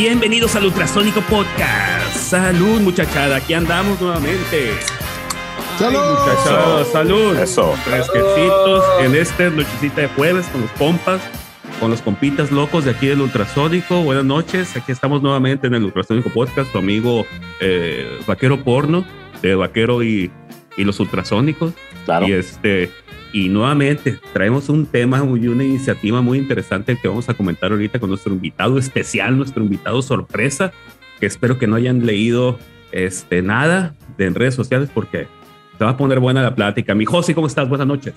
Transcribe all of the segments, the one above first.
Bienvenidos al Ultrasónico Podcast. Salud, muchachada. Aquí andamos nuevamente. ¡Salud! Ay, muchachada, salud. Eso. Fresquecitos en esta nochecita de jueves con los compas, con los compitas locos de aquí del Ultrasónico. Buenas noches. Aquí estamos nuevamente en el Ultrasónico Podcast. Tu amigo eh, Vaquero Porno, de Vaquero y, y los Ultrasónicos. Claro. Y este y nuevamente traemos un tema y una iniciativa muy interesante que vamos a comentar ahorita con nuestro invitado especial, nuestro invitado sorpresa, que espero que no hayan leído este, nada de en redes sociales porque se va a poner buena la plática. Mi José, ¿cómo estás? Buenas noches.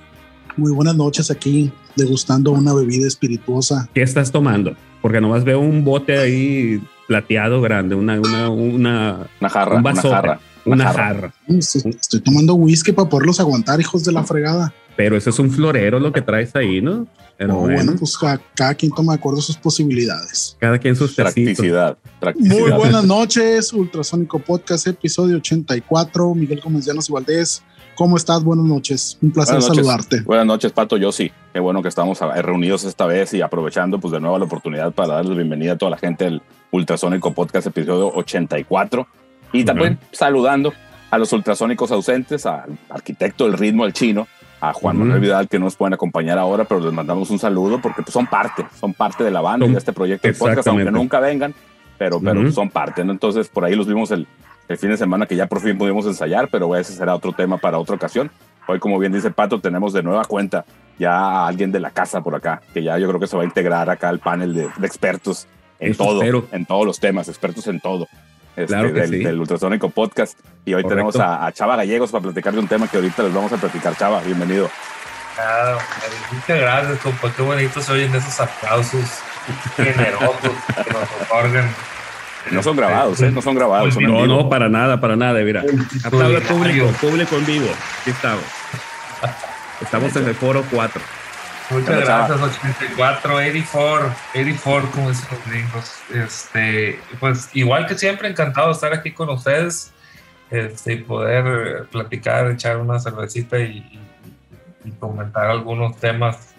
Muy buenas noches aquí, degustando una bebida espirituosa. ¿Qué estás tomando? Porque nomás veo un bote ahí plateado grande, una, una, una, Una jarra, un una vasote, jarra. Una una jarra. jarra. Estoy, estoy tomando whisky para poderlos aguantar, hijos de la fregada. Pero eso es un florero lo que traes ahí, ¿no? Pero Oh, bueno, bueno, pues ca- cada quien toma de acuerdo a sus posibilidades. cada quien sus. Practicidad. practicidad. Muy buenas noches, Ultrasónico Podcast, episodio 84. Miguel Gómez Llanos y Valdés, ¿cómo estás? Buenas noches, un placer Buenas noches. saludarte. Buenas noches, Pato. Yo sí. Qué bueno que estamos a- reunidos esta vez y aprovechando pues de nuevo la oportunidad para darles bienvenida a toda la gente del Ultrasónico Podcast, episodio 84. Y también saludando a los ultrasónicos ausentes, al arquitecto del ritmo, el chino, a Juan Ujú. Manuel Vidal, que no nos pueden acompañar ahora, pero les mandamos un saludo porque pues, son parte, son parte de la banda y de este proyecto de podcast, aunque nunca vengan, pero, pero Ujú. son parte, ¿no? Entonces, por ahí los vimos el, el fin de semana que ya por fin pudimos ensayar, pero ese será otro tema para otra ocasión. Hoy, como bien dice Pato, tenemos de nueva cuenta ya a alguien de la casa por acá, que ya yo creo que se va a integrar acá al panel de, de expertos en Eso todo, espero. en todos los temas, expertos en todo. Este, Claro que del, sí. del Ultrasónico Podcast. Y hoy Correcto. tenemos a, a Chava Gallegos para platicar de un tema que ahorita les vamos a platicar. Chava, bienvenido. Nada, muchas gracias, compa. Qué bonito se oyen esos aplausos generosos que nos otorgan. No son grabados, ¿eh? No son grabados. Son No, no, para nada, para nada, mira. Aplauda público, público en vivo. Aquí estamos. Estamos en el foro 4. Muchas gracias, 84, 84, 84, como dicen los gringos. Este, pues igual que siempre, encantado de estar aquí con ustedes este, y poder platicar, echar una cervecita y, y- y comentar algunos temas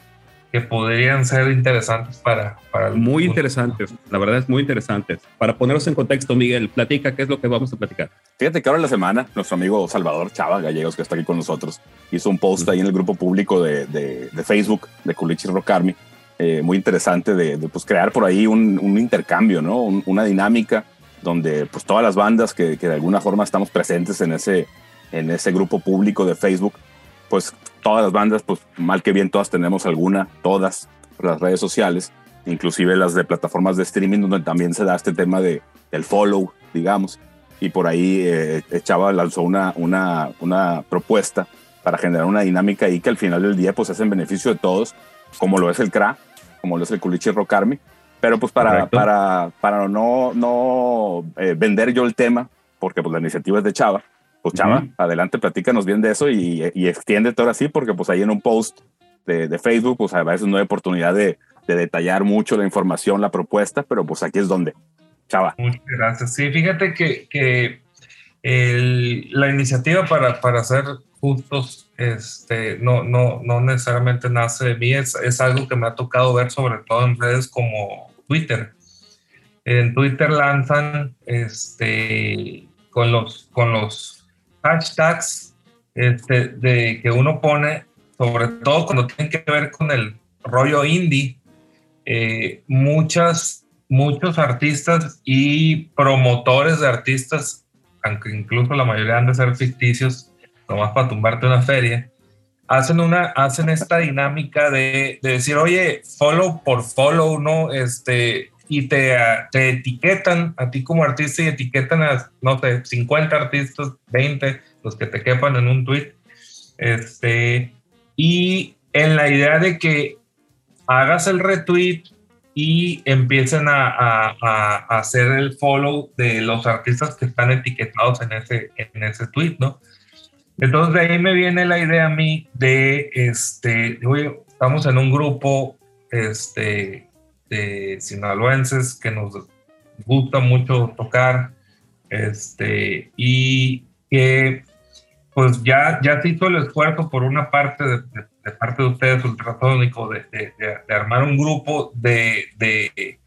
que podrían ser interesantes para, para Muy interesantes, la verdad es muy interesantes. Para ponerlos en contexto, Miguel, platica qué es lo que vamos a platicar. Fíjate que ahora en la semana, nuestro amigo Salvador Chava Gallegos, que está aquí con nosotros, hizo un post ahí en el grupo público de, de- de Facebook de Culichi Rock Army, eh, muy interesante de, de, pues, crear por ahí un, un intercambio, ¿no? Un- una dinámica donde pues todas las bandas que, que de alguna forma estamos presentes en ese, en ese grupo público de Facebook, pues todas las bandas, pues mal que bien todas tenemos alguna, todas las redes sociales, inclusive las de plataformas de streaming donde también se da este tema de, del follow, digamos y por ahí eh, Chava lanzó una, una, una propuesta para generar una dinámica ahí que al final del día pues es en beneficio de todos, como lo es el CRA, como lo es el Culichi Rock Army, pero pues para, Correcto. para, para no, no eh, vender yo el tema, porque pues la iniciativa es de Chava, pues Chava, adelante, platícanos bien de eso y, y extiéndete ahora sí, porque pues ahí en un post de, de Facebook pues a veces no hay oportunidad de, de detallar mucho la información, la propuesta, pero pues aquí es donde. Chava. Muchas gracias. Sí, fíjate que, que el- la iniciativa para, para ser justos este, no, no, no necesariamente nace de mí, es, es algo que me ha tocado ver sobre todo en redes como Twitter. En Twitter lanzan este, con, los, con los hashtags este, de, que uno pone, sobre todo cuando tienen que ver con el rollo indie, eh, muchas, muchos artistas y promotores de artistas, aunque incluso la mayoría han de ser ficticios, nomás para tumbarte una feria, hacen, una, hacen esta dinámica de, de decir, oye, follow por follow, ¿no? Este, y te, te etiquetan a ti como artista y etiquetan a, no sé, 50 artistas, 20, los que te quepan en un tweet. Este, y en la idea de que hagas el retweet y empiecen a- a- a hacer el follow de los artistas que están etiquetados en ese, en ese tweet, ¿no? Entonces de ahí me viene la idea a mí de, este, oye, estamos en un grupo, este, de sinaloenses que nos gusta mucho tocar, este, y que pues ya, ya se hizo el esfuerzo por una parte de, de- de parte de ustedes, Ultrasónico, de, de- armar un grupo, de, de,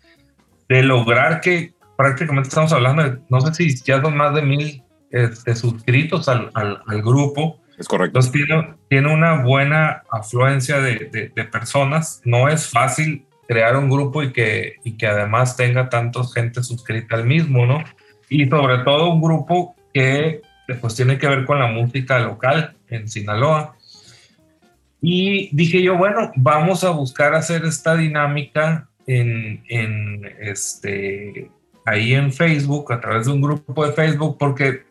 de lograr que prácticamente estamos hablando de, no sé si ya son más de mil este, suscritos al, al, al, grupo. Es correcto. Entonces tiene, tiene una buena afluencia de, personas. No es fácil crear un grupo y que, y que además tenga tanta gente suscrita al mismo, ¿no? Y sobre todo un grupo que pues tiene que ver con la música local en Sinaloa. Y dije yo, bueno, vamos a buscar hacer esta dinámica en, en este, ahí en Facebook, a través de un grupo de Facebook, porque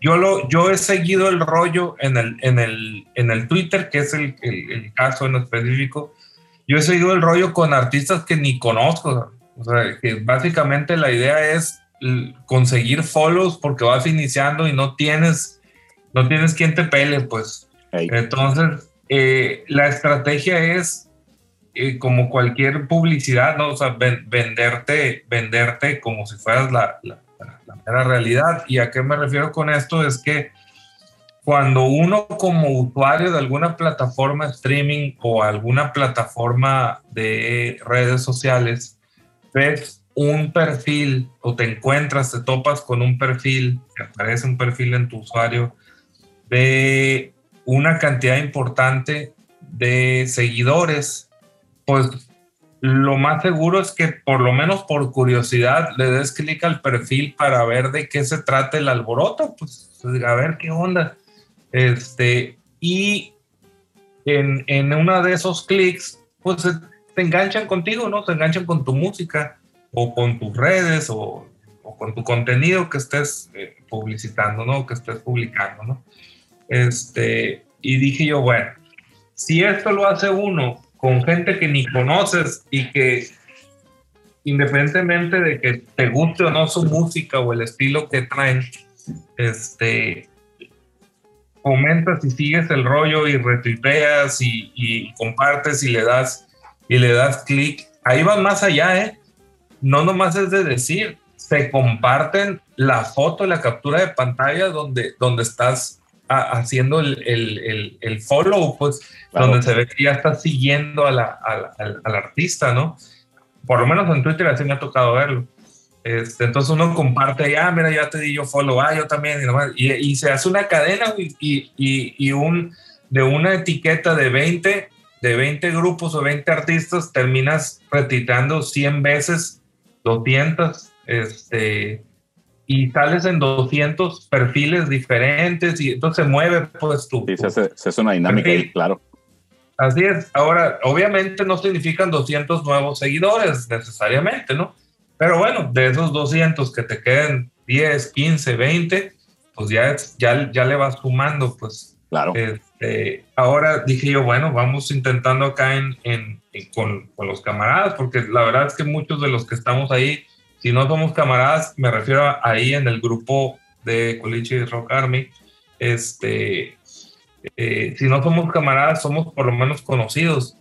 yo, lo, yo he seguido el rollo en el, en el, en el Twitter, que es el, el, el caso en específico. Yo he seguido el rollo con artistas que ni conozco. O sea, que básicamente la idea es conseguir follows porque vas iniciando y no tienes, no tienes quien te pele, pues. Hey. Entonces, eh, la estrategia es eh, como cualquier publicidad, ¿no? O sea, ven, venderte, venderte como si fueras la, la, la, la, realidad. ¿Y a qué me refiero con esto? Es que cuando uno como usuario de alguna plataforma streaming o alguna plataforma de redes sociales ves un perfil o te encuentras, te topas con un perfil, aparece un perfil en tu usuario de una cantidad importante de seguidores, pues lo más seguro es que por lo menos por curiosidad le des clic al perfil para ver de qué se trata el alboroto, pues a ver qué onda. Este, y en, en uno de esos clics, pues te enganchan contigo, ¿no? Se enganchan con tu música o con tus redes o, o con tu contenido que estés eh, publicitando, ¿no? Que estés publicando, ¿no? Este, y dije yo, bueno, si esto lo hace uno con gente que ni conoces y que independientemente de que te guste o no su música o el estilo que traen, este, comentas y sigues el rollo y retuiteas y, y compartes y le das y le das clic, ahí vas más allá, ¿eh? no nomás es de decir, se comparten la foto, la captura de pantalla donde, donde estás haciendo el, el, el, follow, pues, claro. donde se ve que ya estás siguiendo a la, a, al, al, artista, ¿no? Por lo menos en Twitter así me ha tocado verlo. Este, entonces uno comparte, ah, mira, ya te di yo follow, ah, yo también, y, nomás, y, y se hace una cadena y, y, y, un, de una etiqueta de 20, de 20 grupos o 20 artistas, terminas retitando 100 veces 200, este, y sales en 200 perfiles diferentes y entonces se mueve pues tu... Sí, se hace, se hace una dinámica ahí, claro. Así es. Ahora, obviamente no significan 200 nuevos seguidores necesariamente, ¿no? Pero bueno, de esos 200 que te queden 10, 15, 20, pues ya, ya, ya le vas sumando, pues. Claro. Este, ahora dije yo, bueno, vamos intentando acá en, en, con, con, los camaradas, porque la verdad es que muchos de los que estamos ahí, si no somos camaradas, me refiero a ahí en el grupo de Coliche Rock Army, este, eh, si no somos camaradas, somos por lo menos conocidos.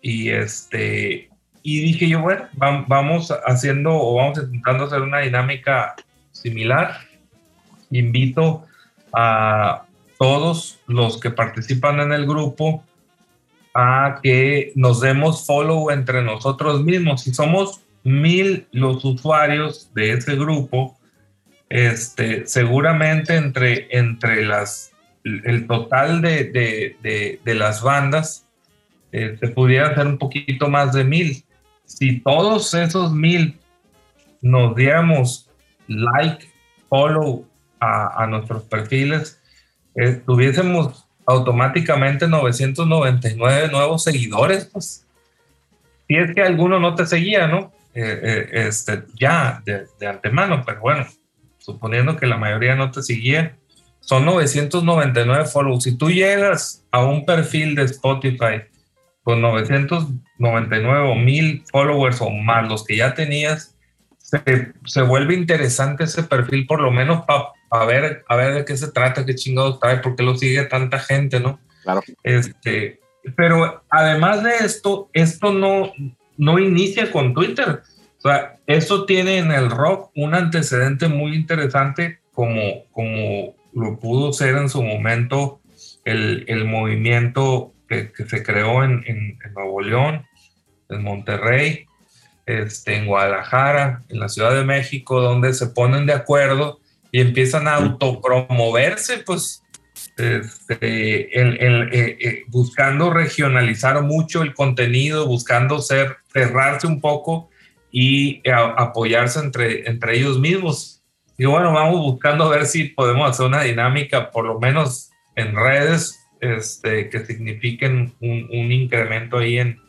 Y este, y dije yo, bueno, vamos haciendo o vamos intentando hacer una dinámica similar. Invito a todos los que participan en el grupo a que nos demos follow entre nosotros mismos. Si somos mil los usuarios de ese grupo, este, seguramente entre, entre las, el total de, de, de, las bandas eh, se pudiera hacer un poquito más de mil. Si todos esos mil nos diéramos like, follow a, a nuestros perfiles, eh, tuviésemos automáticamente 999 nuevos seguidores, pues. Si es que alguno no te seguía, ¿no? Eh, eh, este, ya de, de, antemano, pero bueno, suponiendo que la mayoría no te seguía, son 999 follows. Si tú llegas a un perfil de Spotify con 999 o 1000 followers o más los que ya tenías, se, se vuelve interesante ese perfil por lo menos para a ver, a ver de qué se trata, qué chingados trae, por qué lo sigue tanta gente, ¿no? Claro. Este, pero además de esto, esto no, no inicia con Twitter. O sea, esto tiene en el rock un antecedente muy interesante como, como lo pudo ser en su momento el, el movimiento que, se creó en, en, en, Nuevo León, en Monterrey, este, en Guadalajara, en la Ciudad de México, donde se ponen de acuerdo y empiezan a autopromoverse, pues este, eh, eh, buscando regionalizar mucho el contenido, buscando ser, cerrarse un poco y apoyarse entre, entre ellos mismos. Y bueno, vamos buscando ver si podemos hacer una dinámica, por lo menos en redes, este, que signifiquen un, un incremento ahí en,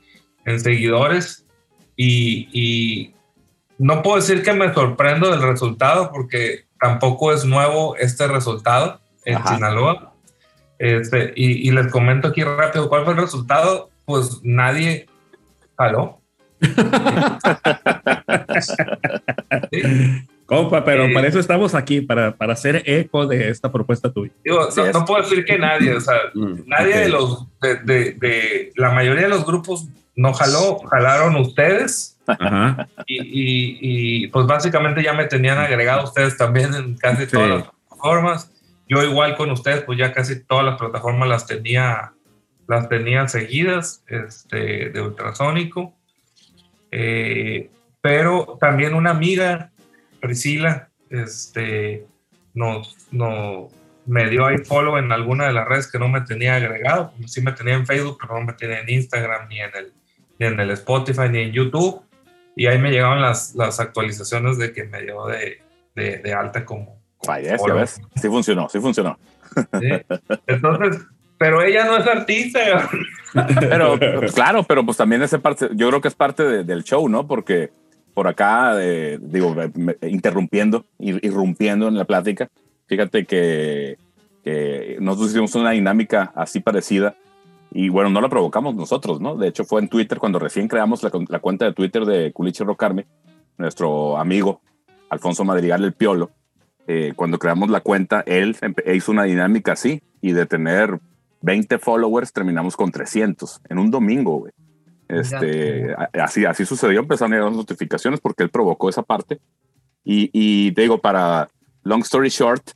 en seguidores. Y, y, no puedo decir que me sorprendo del resultado, porque tampoco es nuevo este resultado en Sinaloa. Este, y, y, les comento aquí rápido cuál fue el resultado. Pues nadie jaló. Compa, pero para eso estamos aquí, para, para hacer eco de esta propuesta tuya. Digo, no, puedo decir que nadie, o sea, mm, nadie de los, de, de, la mayoría de los grupos no jaló, jalaron ustedes. Ajá. Y, y, y, pues básicamente ya me tenían agregado ustedes también en casi todas las plataformas. Yo igual con ustedes, pues ya casi todas las plataformas las tenía, las tenía seguidas este, de ultrasónico. Eh, pero también una amiga, Priscila, este, nos, no, me dio ahí follow en alguna de las redes que no me tenía agregado. Sí me tenía en Facebook, pero no me tenía en Instagram, ni en el, ni en el Spotify, ni en YouTube. Y ahí me llegaban las, las actualizaciones de que me dio de, de, de alta como, Vaya, ves, sí funcionó, sí funcionó. Entonces, pero ella no es artista. pero claro, pero pues también ese parte, yo creo que es parte del show, ¿no? Porque por acá, eh, digo, interrumpiendo, irrumpiendo en la plática, fíjate que, que nosotros hicimos una dinámica así parecida y bueno, no la provocamos nosotros, ¿no? De hecho fue en Twitter cuando recién creamos la, cuenta de Twitter de Culiche Rocarme, nuestro amigo Alfonso Madrigal el Piolo eh, cuando creamos la cuenta, él hizo una dinámica así y de tener 20 followers terminamos con 300 en un domingo, güey. Este, así, así sucedió, empezaron a llegar las notificaciones porque él provocó esa parte. Y, y te digo, para long story short,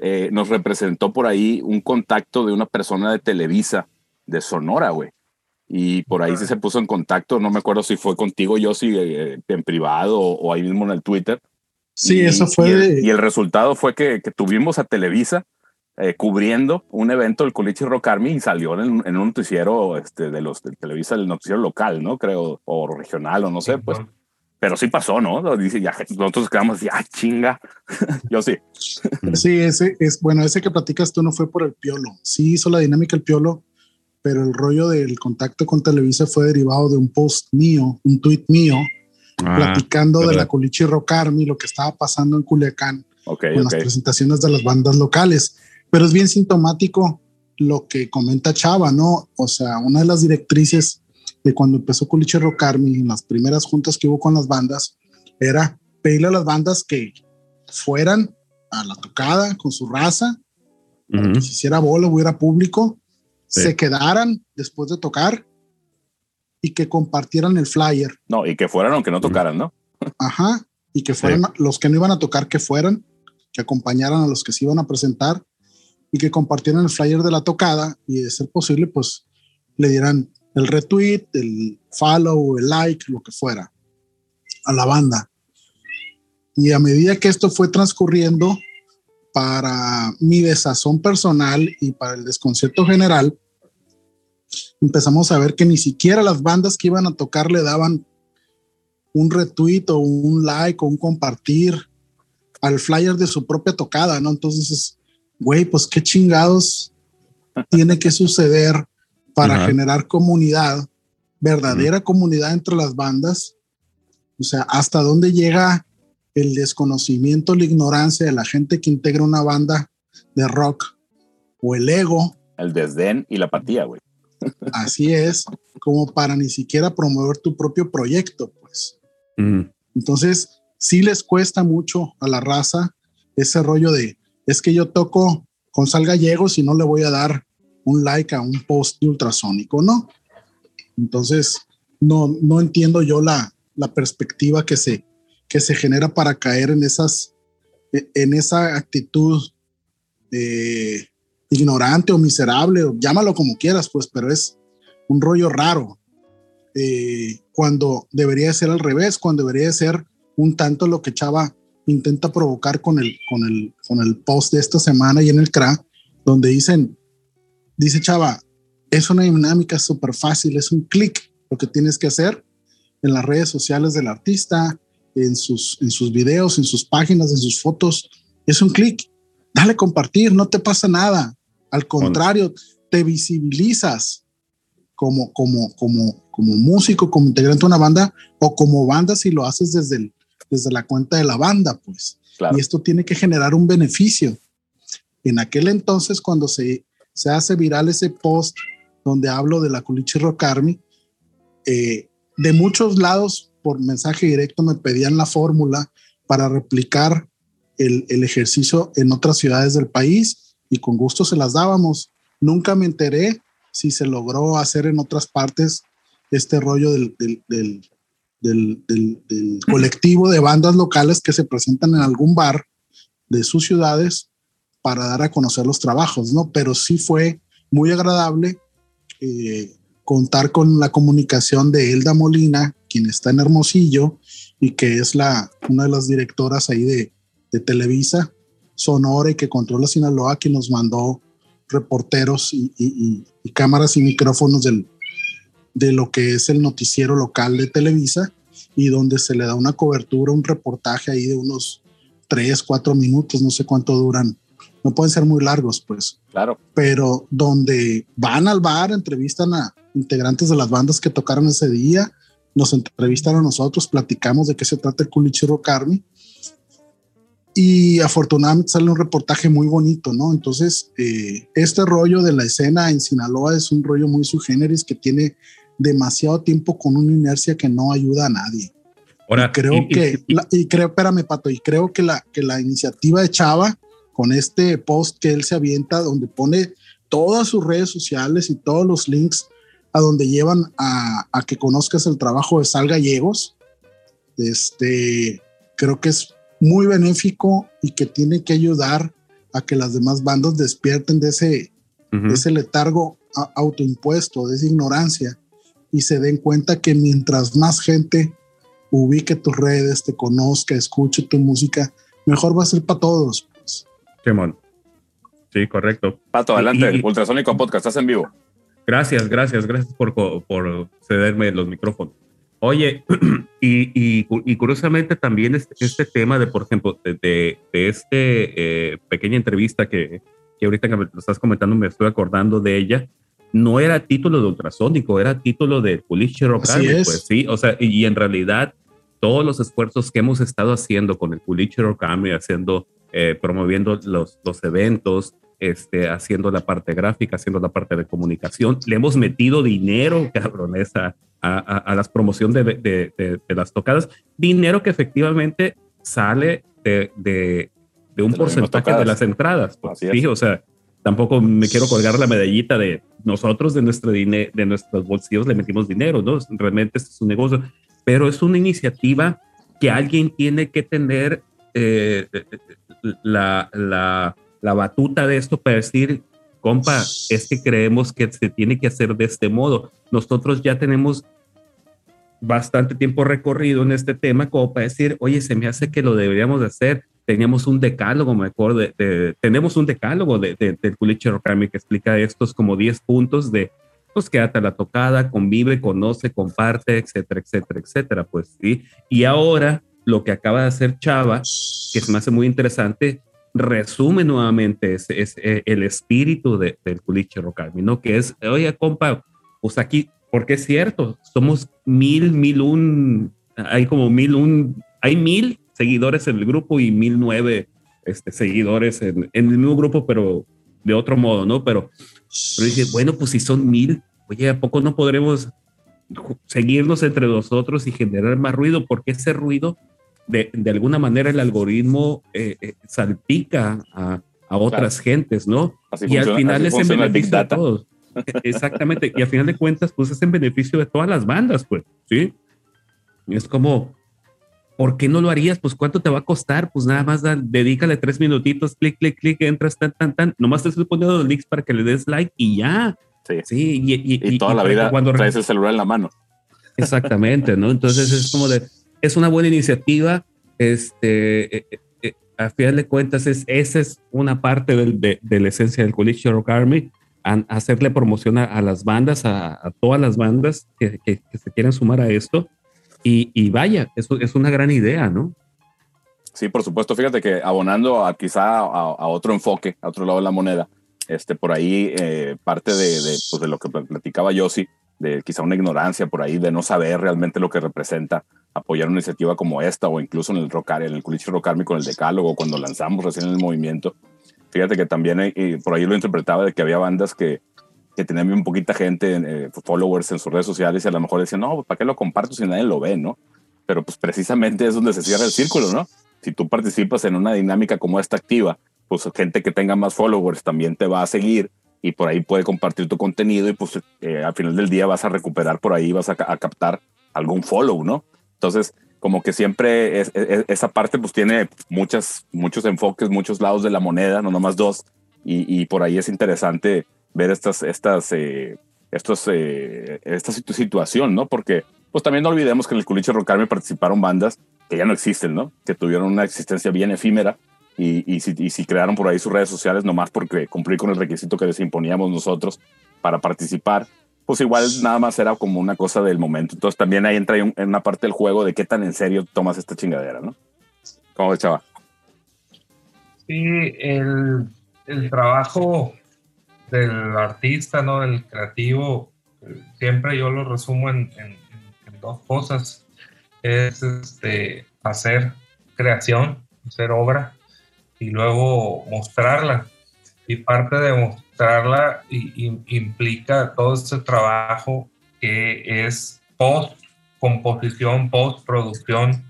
eh, nos representó por ahí un contacto de una persona de Televisa de Sonora, güey. Y por ahí sí se puso en contacto, no me acuerdo si fue contigo, yo, si eh, en privado o, o, ahí mismo en el Twitter Sí, eso fue. Y el, y el, resultado fue que, que tuvimos a Televisa eh, cubriendo un evento del Colichi Rock Army y salió en, en, un noticiero este, de los de Televisa, el noticiero local, ¿no? Creo, o regional, o no sé, pues. Pero sí pasó, ¿no? Dice, ya, nosotros quedamos ya ah, chinga. Yo sí. Sí, ese es, bueno, ese que platicas tú no fue por el piolo. Sí hizo la dinámica el piolo, pero el rollo del contacto con Televisa fue derivado de un post mío, un tweet mío, Ah, platicando de la Culichi Rock Army, lo que estaba pasando en Culiacán okay, con las presentaciones de las bandas locales. Pero es bien sintomático lo que comenta Chava, ¿no? O sea, una de las directrices de cuando empezó Culichi Rock Army, en las primeras juntas que hubo con las bandas, era pedirle a las bandas que fueran a la tocada con su raza, que se hiciera bola, hubiera público, se quedaran después de tocar y que compartieran el flyer. No, y que fueran aunque no tocaran, ¿no? Ajá, y que fueran los que no iban a tocar, que fueran, que acompañaran a los que se iban a presentar y que compartieran el flyer de la tocada y de ser posible, pues le dieran el retweet, el follow, el like, lo que fuera a la banda. Y a medida que esto fue transcurriendo, para mi desazón personal y para el desconcierto general, empezamos a ver que ni siquiera las bandas que iban a tocar le daban un retweet o un like o un compartir al flyer de su propia tocada, ¿no? Entonces, güey, pues qué chingados tiene que suceder para generar comunidad, verdadera comunidad entre las bandas. O sea, hasta dónde llega el desconocimiento, la ignorancia de la gente que integra una banda de rock o el ego. El desdén y la apatía, güey. Así es, como para ni siquiera promover tu propio proyecto, pues. Entonces, sí les cuesta mucho a la raza ese rollo de, es que yo toco con Sal Gallegos y no le voy a dar un like a un post ultrasónico, ¿no? Entonces, no, no entiendo yo la, la perspectiva que se, que se genera para caer en esas, en esa actitud de ignorante o miserable, o llámalo como quieras, pues, pero es un rollo raro. Eh, cuando debería ser al revés, cuando debería ser un tanto lo que Chava intenta provocar con el, con el, con el post de esta semana y en el CRA, donde dicen, dice Chava, es una dinámica súper fácil, es un clic lo que tienes que hacer en las redes sociales del artista, en sus, en sus videos, en sus páginas, en sus fotos. Es un clic. Dale compartir, no te pasa nada. Al contrario, te visibilizas como, como, como, como músico, como integrante de una banda o como banda si lo haces desde, desde la cuenta de la banda, pues. Y esto tiene que generar un beneficio. En aquel entonces, cuando se, se hace viral ese post donde hablo de la Culichi Rock Army, eh, de muchos lados por mensaje directo me pedían la fórmula para replicar el, el, ejercicio en otras ciudades del país y con gusto se las dábamos. Nunca me enteré si se logró hacer en otras partes este rollo del, del, del, del colectivo de bandas locales que se presentan en algún bar de sus ciudades para dar a conocer los trabajos, ¿no? Pero sí fue muy agradable eh, contar con la comunicación de Elda Molina, quien está en Hermosillo y que es la, una de las directoras ahí de, de Televisa, Sonora y que controla Sinaloa, que nos mandó reporteros y, y, y, cámaras y micrófonos del, de lo que es el noticiero local de Televisa y donde se le da una cobertura, un reportaje ahí de unos tres, cuatro minutos, no sé cuánto duran no pueden ser muy largos, pues. Claro. Pero donde van al bar, entrevistan a integrantes de las bandas que tocaron ese día, nos entrevistan a nosotros, platicamos de qué se trata el Culichiro Carmi. Y afortunadamente sale un reportaje muy bonito, ¿no? Entonces, eh, este rollo de la escena en Sinaloa es un rollo muy subgéneris que tiene demasiado tiempo con una inercia que no ayuda a nadie. Ahora, y creo que, y, creo, espérame, Pato, y creo que la, que la iniciativa de Chava con este post que él se avienta donde pone todas sus redes sociales y todos los links a donde llevan a, a que conozcas el trabajo de Sal Gallegos. Este, creo que es muy benéfico y que tiene que ayudar a que las demás bandas despierten de ese, de ese letargo autoimpuesto, de esa ignorancia y se den cuenta que mientras más gente ubique tus redes, te conozca, escuche tu música, mejor va a ser para todos. Simón. Sí, correcto. Pato, adelante, Ultrasónico Podcast, estás en vivo. Gracias, gracias, gracias por, por cederme los micrófonos. Oye, y, y, curiosamente también este, este, tema de, por ejemplo, de, de, este eh, pequeña entrevista que, que ahorita que me lo estás comentando, me estoy acordando de ella, no era título de ultrasónico, era título de Pulish Rock pues sí, o sea, y, en realidad todos los esfuerzos que hemos estado haciendo con el Pulish Rock haciendo eh, promoviendo los, los eventos, este, haciendo la parte gráfica, haciendo la parte de comunicación. Le hemos metido dinero, cabrones, a, a, las promociones de, de, de, las tocadas. Dinero que efectivamente sale de, de un porcentaje de las entradas. Pues, sí, o sea, tampoco me quiero colgar la medallita de nosotros de, nuestro de nuestros bolsillos le metimos dinero, ¿no? Realmente este es un negocio, pero es una iniciativa que alguien tiene que tener eh, la, la, la batuta de esto para decir, compa, es que creemos que se tiene que hacer de este modo. Nosotros ya tenemos bastante tiempo recorrido en este tema como para decir, oye, se me hace que lo deberíamos de hacer. Teníamos un decálogo, me acuerdo, de, tenemos un decálogo de, de, del Culiche Rocami que explica estos como 10 puntos de, pues quédate a la tocada, convive, conoce, comparte, etcétera, etcétera, etcétera, pues sí. Y ahora lo que acaba de hacer Chava, que se me hace muy interesante, resume nuevamente ese, eh, el espíritu de, del culiche Rocalmi, ¿no? Que es, oye, compa, pues aquí, porque es cierto, somos mil, mil un, hay como mil un, hay mil seguidores en el grupo y mil nueve este, seguidores en, en el mismo grupo, pero de otro modo, ¿no? Pero, pero dije, bueno, pues si son mil, oye, ¿a poco no podremos seguirnos entre nosotros y generar más ruido? Porque ese ruido de, de alguna manera el algoritmo eh, eh, salpica a, a otras gentes, ¿no? y al final es en beneficio de todos. Exactamente. y al final de cuentas, pues es en beneficio de todas las bandas, pues, ¿sí? Es como, ¿por qué no lo harías? Pues cuánto te va a costar? Pues nada más dedícale tres minutitos, clic, clic, clic, entras, tan, tan, tan. Nomás te estoy poniendo los links para que le des like y ya. Sí. sí y, y, y, toda la vida cuando traes el celular en la mano. Exactamente, ¿no? Entonces es como de, es una buena iniciativa, este, eh, eh, a final de cuentas es, esa es una parte de, la esencia del College Rock Army, hacerle promoción a, las bandas, a, todas las bandas que, se quieran sumar a esto. Y, vaya, eso es una gran idea, ¿no? Sí, por supuesto. Fíjate que abonando quizá a, otro enfoque, a otro lado de la moneda, este, por ahí eh, parte de, pues, de, lo que platicaba Yossi, de quizá una ignorancia por ahí, de no saber realmente lo que representa apoyar una iniciativa como esta o incluso en el Rock en el Culichi Rock Army con el Decálogo, cuando lanzamos recién el movimiento. Fíjate que también por ahí lo interpretaba de que había bandas que, que tenían un poquita gente, eh, followers en sus redes sociales y a lo mejor decían, no, ¿para qué lo comparto si nadie lo ve, no? Pero pues precisamente es donde se cierra el círculo, ¿no? Si tú participas en una dinámica como esta activa, pues gente que tenga más followers también te va a seguir y por ahí puede compartir tu contenido y pues eh, al final del día vas a recuperar por ahí, vas a, a captar algún follow, ¿no? Entonces, como que siempre es, esa parte pues tiene muchas, muchos enfoques, muchos lados de la moneda, no nomás dos, y, por ahí es interesante ver estas, estas, eh, estos, eh, esta situación, ¿no? Porque pues también no olvidemos que en el Culiche Rocarme participaron bandas que ya no existen, ¿no? Que tuvieron una existencia bien efímera y, y, si, y si crearon por ahí sus redes sociales nomás porque cumplir con el requisito que les imponíamos nosotros para participar, pues igual nada más era como una cosa del momento. Entonces también ahí entra en una parte del juego de qué tan en serio tomas esta chingadera, ¿no? ¿Cómo ves, chava? Sí, el, el trabajo del artista, ¿no? Del creativo, siempre yo lo resumo en, dos cosas. Es este, hacer creación, hacer obra y luego mostrarla. Y parte de mostrarla implica todo este trabajo que es post composición, post producción,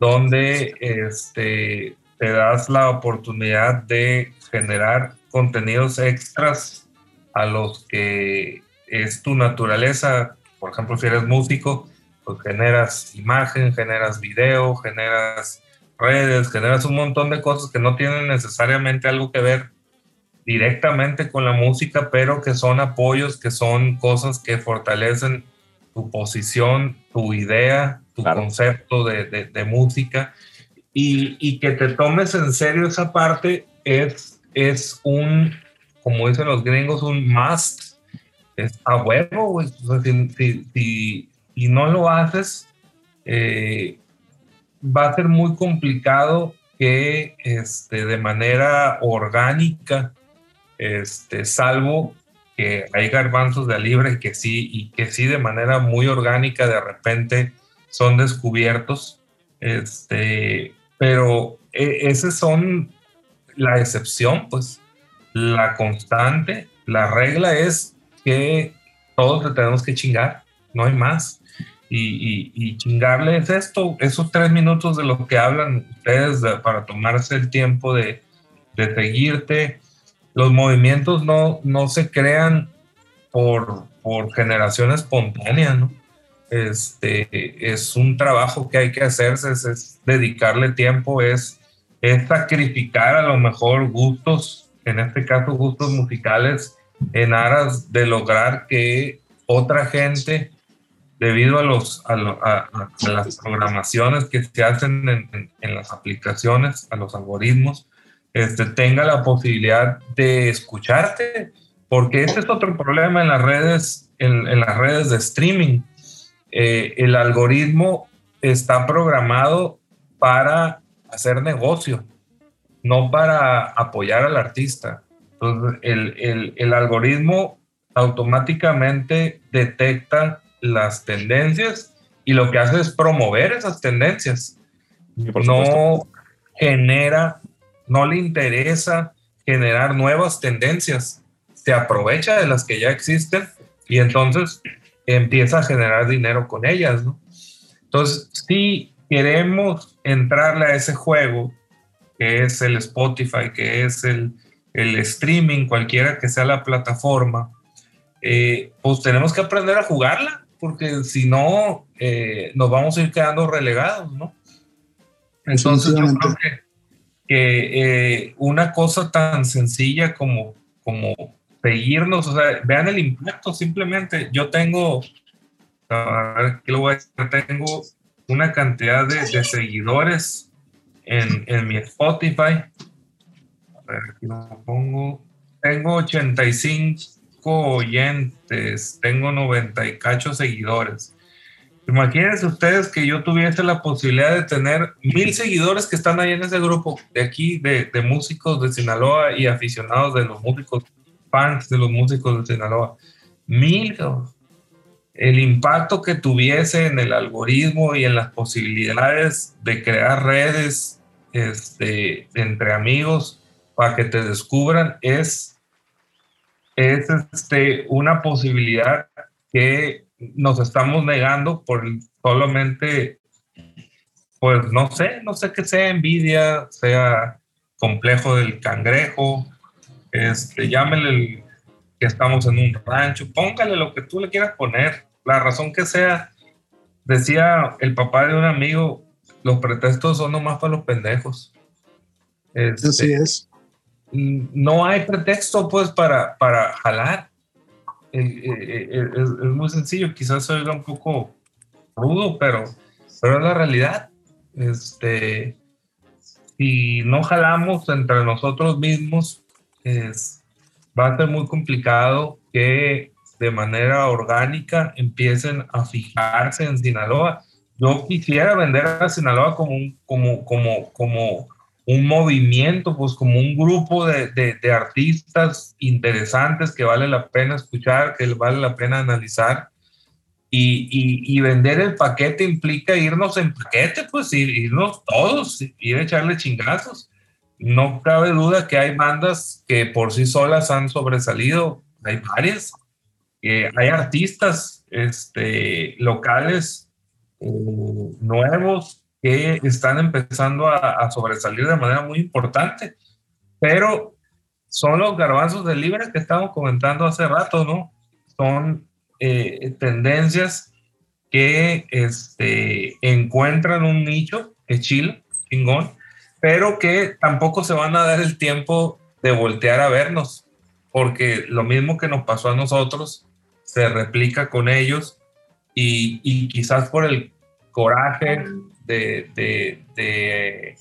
donde este, te das la oportunidad de generar contenidos extras a los que es tu naturaleza. Por ejemplo, si eres músico, pues generas imagen, generas video, generas redes, generas un montón de cosas que no tienen necesariamente algo que ver directamente con la música, pero que son apoyos, que son cosas que fortalecen tu posición, tu idea, tu concepto de, de, música y, y, que te tomes en serio esa parte es, es un, como dicen los gringos, un must. Es a huevo, si, si, si, no lo haces, eh, va a ser muy complicado que este, de manera orgánica este, salvo que hay garbanzos de libre que sí, y que sí de manera muy orgánica de repente son descubiertos, este, pero e, esas son la excepción, pues la constante, la regla es que todos tenemos que chingar, no hay más. Y, y, chingarle es esto, esos tres minutos de lo que hablan ustedes para tomarse el tiempo de, de seguirte, los movimientos no, no se crean por, por generación espontánea, ¿no? Este, es un trabajo que hay que hacerse, es, dedicarle tiempo, es, es sacrificar a lo mejor gustos, en este caso gustos musicales, en aras de lograr que otra gente, debido a, los, a, las programaciones que se hacen en, en, las aplicaciones, a los algoritmos, este, tenga la posibilidad de escucharte, porque ese es otro problema en las redes, en, las redes de streaming. Eh, el algoritmo está programado para hacer negocio, no para apoyar al artista. Entonces, el, el algoritmo automáticamente detecta las tendencias y lo que hace es promover esas tendencias. No genera no le interesa generar nuevas tendencias, se aprovecha de las que ya existen y entonces empieza a generar dinero con ellas, ¿no? Entonces, si queremos entrarle a ese juego, que es el Spotify, que es el, streaming, cualquiera que sea la plataforma, eh, pues tenemos que aprender a jugarla, porque si no, eh, nos vamos a ir quedando relegados, ¿no? Entonces, yo creo que que eh, una cosa tan sencilla como, como seguirnos, o sea, vean el impacto simplemente. Yo tengo A ver, aquí lo voy a decir. Tengo una cantidad de, seguidores en, en, mi Spotify. A ver, aquí lo pongo. Tengo 85 oyentes, tengo 90 y cacho seguidores. Imagínense ustedes que yo tuviese la posibilidad de tener mil seguidores que están ahí en ese grupo de aquí, de, de músicos de Sinaloa y aficionados de los músicos, fans de los músicos de Sinaloa. Mil, el impacto que tuviese en el algoritmo y en las posibilidades de crear redes este, entre amigos para que te descubran es, es este, una posibilidad que nos estamos negando por solamente, pues no sé, no sé qué sea envidia, sea complejo del cangrejo, este, llámele que estamos en un rancho, póngale lo que tú le quieras poner, la razón que sea. Decía el papá de un amigo, los pretextos son nomás para los pendejos. Este, Así es. No hay pretexto pues para, para jalar. Eh, eh, eh, es, muy sencillo, quizás se oiga un poco rudo, pero, pero es la realidad. Este, si no jalamos entre nosotros mismos, es, va a ser muy complicado que de manera orgánica empiecen a fijarse en Sinaloa. Yo quisiera vender a Sinaloa como un, como, como, como un movimiento, pues como un grupo de, de, artistas interesantes que vale la pena escuchar, que vale la pena analizar. Y, y, y, vender el paquete implica irnos en paquete, pues irnos todos, ir a echarle chingazos. No cabe duda que hay bandas que por sí solas han sobresalido, hay varias. Eh, hay artistas este, locales eh, nuevos que están empezando a, sobresalir de manera muy importante, pero son los garbanzos de libre que estamos comentando hace rato, ¿no? Son eh, tendencias que este, encuentran un nicho, que Chile, chingón, pero que tampoco se van a dar el tiempo de voltear a vernos, porque lo mismo que nos pasó a nosotros se replica con ellos y, y quizás por el coraje de, de,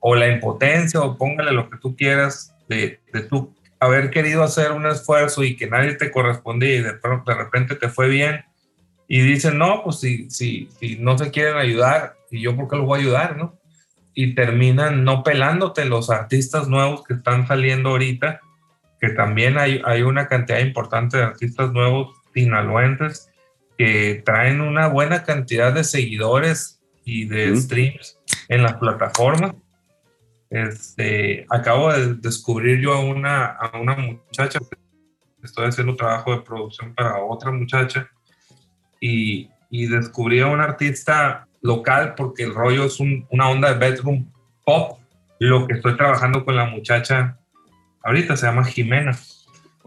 o la impotencia, o póngale lo que tú quieras, de, de tú haber querido hacer un esfuerzo y que nadie te correspondía y de, de repente te fue bien y dicen, no, pues si, si, si no se quieren ayudar, y yo por qué los voy a ayudar, ¿no? Y terminan no pelándote los artistas nuevos que están saliendo ahorita, que también hay, hay una cantidad importante de artistas nuevos sinaloenses que traen una buena cantidad de seguidores y de streams en las plataformas. Este, acabo de descubrir yo a una, a una muchacha, estoy haciendo trabajo de producción para otra muchacha y, y descubrí a un artista local porque el rollo es una onda de bedroom pop. Lo que estoy trabajando con la muchacha ahorita se llama Jimena.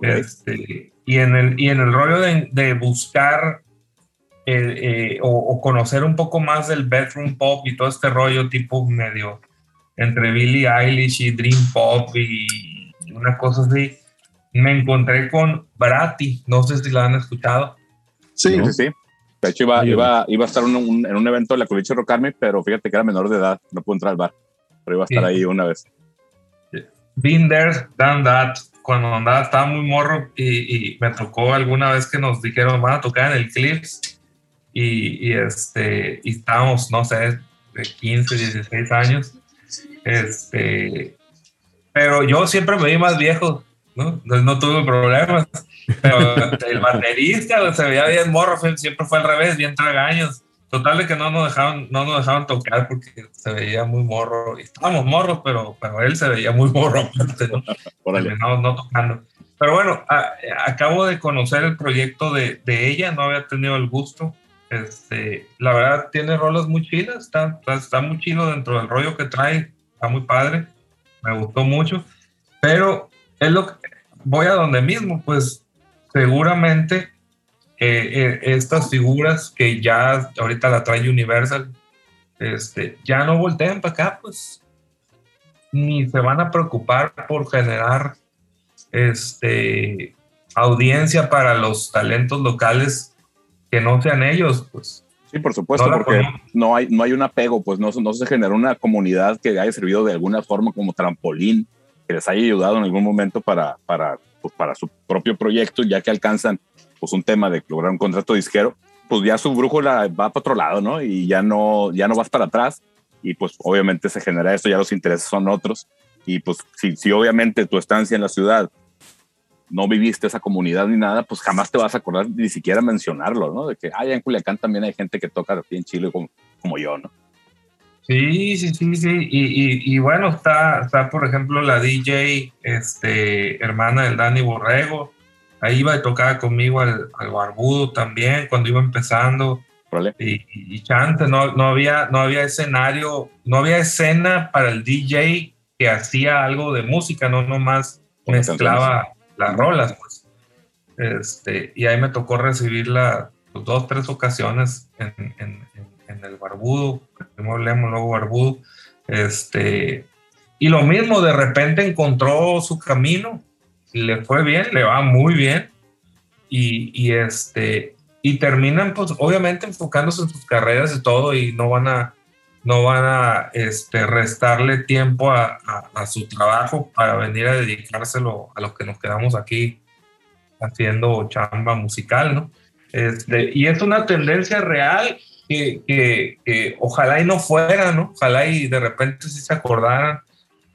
Este, y, en el, y en el rollo de, de buscar eh, o, conocer un poco más del bedroom pop y todo este rollo tipo medio entre Billie Eilish y Dream Pop y una cosa así, me encontré con Brati, no sé si la han escuchado. Sí, sí, sí. De hecho, iba, iba, iba a estar en un evento de la Culiche Rocarme, pero fíjate que era menor de edad, no pude entrar al bar, pero iba a estar ahí una vez. Been there, done that. Cuando andaba, estaba muy morro y, y, me tocó alguna vez que nos dijeron, van a tocar en el Clips y, este, y estábamos, no sé, de 15, 16 años. Este, pero yo siempre me vi más viejo, ¿no? No, tuve problemas. Pero el baterista se veía bien morro, siempre fue al revés, bien tragaños. Total de que no nos dejaban, no nos dejaban tocar porque se veía muy morro. estábamos morros, pero, pero él se veía muy morro ¿no? no, tocando. Pero bueno, acabo de conocer el proyecto de, de, ella, no había tenido el gusto. Este, la verdad tiene rolas muy chidas, está, está, muy chido dentro del rollo que trae, está muy padre, me gustó mucho, pero es lo voy a donde mismo, pues seguramente eh, estas figuras que ya ahorita la trae Universal, este, ya no voltean para acá, pues ni se van a preocupar por generar este, audiencia para los talentos locales que no sean ellos, pues. Sí, por supuesto, porque no hay, no hay un apego, pues no, no se generó una comunidad que haya servido de alguna forma como trampolín, que les haya ayudado en algún momento para, para, pues, para su propio proyecto, ya que alcanzan pues un tema de lograr un contrato disquero, pues ya su brújula va para otro lado, ¿no? Y ya no, ya no vas para atrás y pues obviamente se genera esto, ya los intereses son otros y pues si, si obviamente tu estancia en la ciudad no viviste esa comunidad ni nada, pues jamás te vas a acordar ni siquiera mencionarlo, ¿no? De que, ah, en Culiacán también hay gente que toca aquí en Chile como, como yo, ¿no? Sí, sí, sí, sí. Y, y, bueno, está, está, por ejemplo, la DJ, este, hermana del Dani Borrego. Ahí iba y tocaba conmigo al, al Barbudo también cuando iba empezando. Y, y, chante, no, no, había, no había escenario, no había escena para el DJ que hacía algo de música, no nomás mezclaba las rolas, pues. Este, y ahí me tocó recibirla pues, dos, tres ocasiones en, en, en, el Barbudo, primero Lemo, luego Barbudo. Este, y lo mismo, de repente encontró su camino, le fue bien, le va muy bien. Y, y, este, y terminan, pues, obviamente enfocándose en sus carreras y todo, y no van a, no van a este, restarle tiempo a, su trabajo para venir a dedicárselo a los que nos quedamos aquí haciendo chamba musical, ¿no? Este, y es una tendencia real que, que, ojalá y no fuera, ¿no? Ojalá y de repente sí se acordaran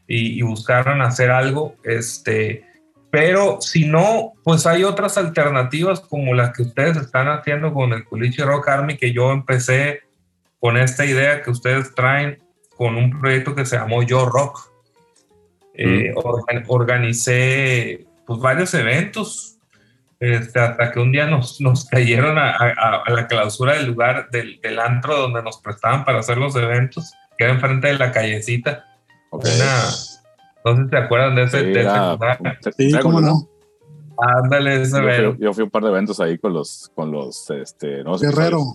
y, buscaran hacer algo, este, pero si no, pues hay otras alternativas como las que ustedes están haciendo con el Culichi Rock Army, que yo empecé con esta idea que ustedes traen con un proyecto que se llamó Yo Rock. Eh, organicé pues, varios eventos este, hasta que un día nos, nos cayeron a, a, la clausura del lugar del, del, antro donde nos prestaban para hacer los eventos, que era enfrente de la callecita. Okay. no sé si te acuerdan de ese, sí, de ese lugar. Sí, cómo no. Ándale, ese yo, fui, yo, fui, a un par de eventos ahí con los, con los, este, no sé Guerrero.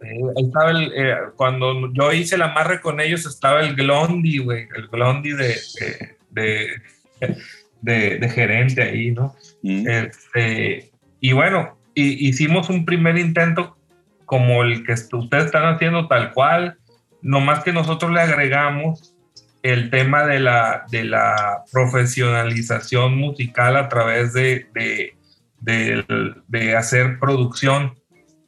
Ahí estaba el, eh, cuando yo hice la amarre con ellos, estaba el Glondi, güey, el Glondi de, de, de, de, gerente ahí, ¿no? Mm. Este, y bueno, hicimos un primer intento como el que ustedes están haciendo tal cual, nomás que nosotros le agregamos el tema de la, de la profesionalización musical a través de, de, de hacer producción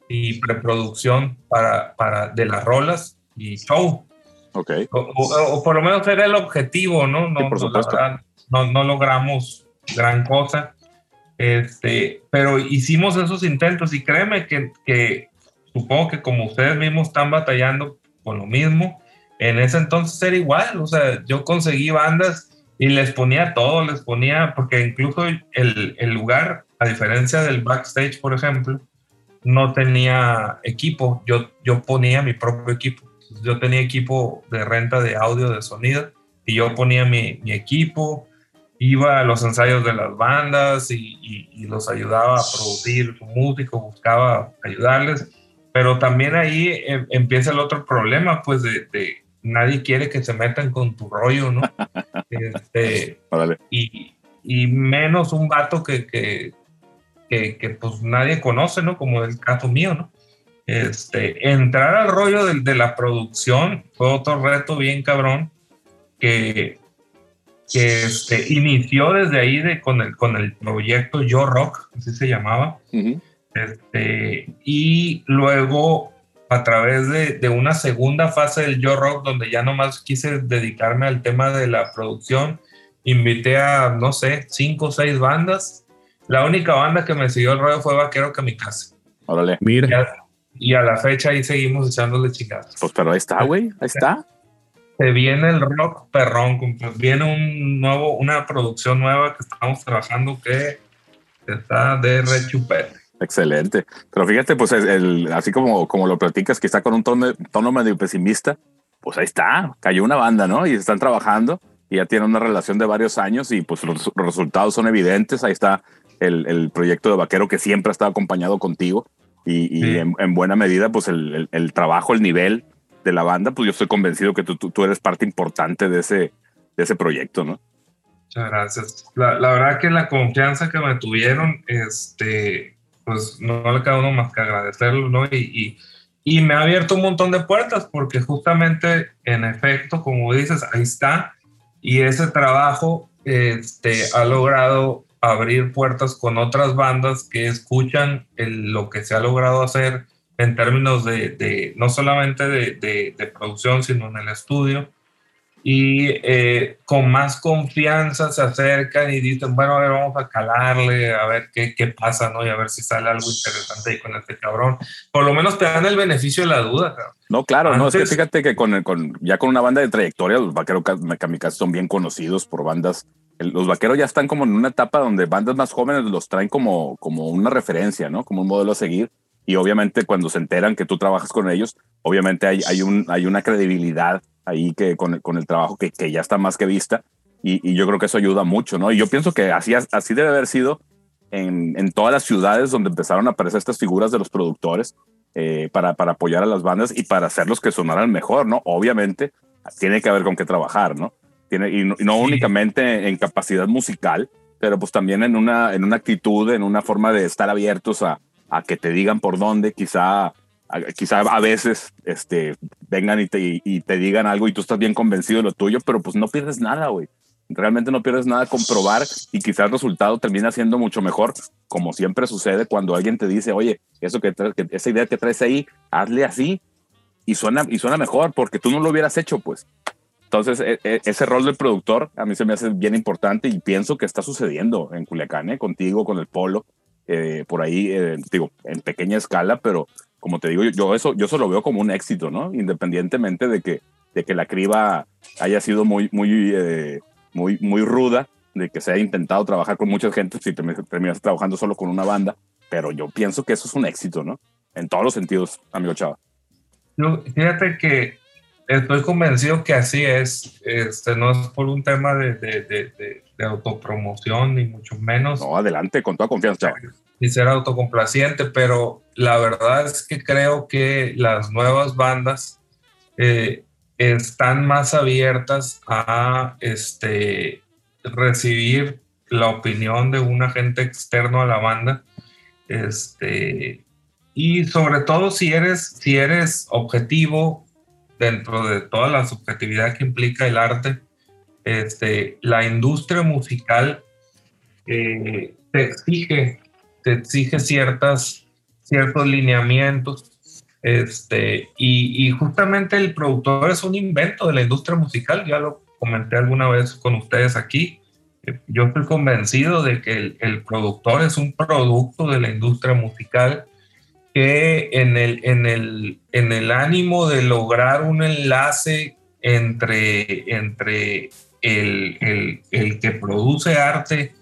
y preproducción para, para de las rolas y show. Ok. O, por lo menos era el objetivo, ¿no? No, por supuesto. no, no, logramos gran cosa. Este, pero hicimos esos intentos y créeme que, que supongo que como ustedes mismos están batallando con lo mismo, en ese entonces era igual, o sea, yo conseguí bandas y les ponía todo, les ponía, porque incluso el, el lugar, a diferencia del backstage, por ejemplo, no tenía equipo, yo, yo ponía mi propio equipo. Yo tenía equipo de renta de audio, de sonido, y yo ponía mi, mi equipo, iba a los ensayos de las bandas y, y, los ayudaba a producir su buscaba ayudarles, pero también ahí em, empieza el otro problema, pues de, de, nadie quiere que se metan con tu rollo, ¿no? este, y, y, menos un vato que, que, que, pues nadie conoce, ¿no? Como el caso mío, ¿no? Este, entrar al rollo de, de la producción fue otro reto bien cabrón que, que este, inició desde ahí de, con, el, con el proyecto Yo Rock, así se llamaba. este, y luego a través de, de, una segunda fase del Yo Rock, donde ya nomás quise dedicarme al tema de la producción, invité a, no sé, cinco o seis bandas la única banda que me siguió el rollo fue Vaquero Kamikaze. Órale. Mira. Y a, la fecha ahí seguimos echándole chingados. Pues pero ahí está, güey. Ahí está. Se viene el rock perrón, pues viene un nuevo, una producción nueva que estamos trabajando que está de rechupete. Excelente. Pero fíjate, pues el, así como, como lo platicas, que está con un tono, tono medio pesimista, pues ahí está, cayó una banda, ¿no? Y están trabajando y ya tienen una relación de varios años y pues los resultados son evidentes. Ahí está el, el, proyecto de Vaquero que siempre ha estado acompañado contigo y, y en, en, buena medida, pues el, el, trabajo, el nivel de la banda, pues yo estoy convencido que tú, tú, eres parte importante de ese, de ese proyecto, ¿no? Muchas gracias. La, la, verdad que la confianza que me tuvieron, este, pues no le queda uno más que agradecerlo, ¿no? Y, y, me ha abierto un montón de puertas porque justamente, en efecto, como dices, ahí está. Y ese trabajo este, ha logrado abrir puertas con otras bandas que escuchan lo que se ha logrado hacer en términos de, de no solamente de, de, de, producción, sino en el estudio y eh, con más confianza se acercan y dicen, bueno, a ver, vamos a calarle, a ver qué, qué pasa, ¿no? Y a ver si sale algo interesante ahí con este cabrón. Por lo menos te dan el beneficio de la duda, cabrón. No, claro, no, es que fíjate que con, con, ya con una banda de trayectoria, los vaqueros Kamikaze son bien conocidos por bandas. Los vaqueros ya están como en una etapa donde bandas más jóvenes los traen como, como una referencia, ¿no? Como un modelo a seguir. Y obviamente cuando se enteran que tú trabajas con ellos, obviamente hay, hay, un, hay una credibilidad ahí que con, con el trabajo que, que, ya está más que vista. Y, y, yo creo que eso ayuda mucho, ¿no? Y yo pienso que así, así debe haber sido en, en todas las ciudades donde empezaron a aparecer estas figuras de los productores eh, para, para apoyar a las bandas y para hacerlos que sonaran mejor, ¿no? Obviamente tiene que haber con qué trabajar, ¿no? Tiene, y no, y no sí. únicamente en capacidad musical, pero pues también en una, en una actitud, en una forma de estar abiertos a, a que te digan por dónde, quizá quizá a veces este, vengan y te, y te digan algo y tú estás bien convencido de lo tuyo, pero pues no pierdes nada, güey. Realmente no pierdes nada comprobar y quizás el resultado termina siendo mucho mejor, como siempre sucede cuando alguien te dice, oye, eso que, esa idea que traes ahí, hazle así y suena, y suena mejor porque tú no lo hubieras hecho, pues. Entonces, e, e, ese rol del productor a mí se me hace bien importante y pienso que está sucediendo en Culiacán, ¿eh? contigo, con el Polo, eh, por ahí, eh, digo, en pequeña escala, pero como te digo, yo eso, yo eso lo veo como un éxito, ¿no? Independientemente de que, de que la criba haya sido muy, muy, eh, muy, muy ruda, de que se haya intentado trabajar con mucha gente, si terminas trabajando solo con una banda, pero yo pienso que eso es un éxito, ¿no? En todos los sentidos, amigo Chava. Fíjate que estoy convencido que así es, este, no es por un tema de, de, de, de autopromoción, ni mucho menos. No, adelante, con toda confianza, ni ser autocomplaciente, pero la verdad es que creo que las nuevas bandas eh, están más abiertas a este, recibir la opinión de un agente externo a la banda. Este, y sobre todo si eres, si eres objetivo dentro de toda la subjetividad que implica el arte, este, la industria musical eh, te exige te exige ciertas, ciertos lineamientos. Este, y, y, justamente el productor es un invento de la industria musical, ya lo comenté alguna vez con ustedes aquí. Yo estoy convencido de que el, el productor es un producto de la industria musical que en el, en el, en el ánimo de lograr un enlace entre, entre el, el, que produce arte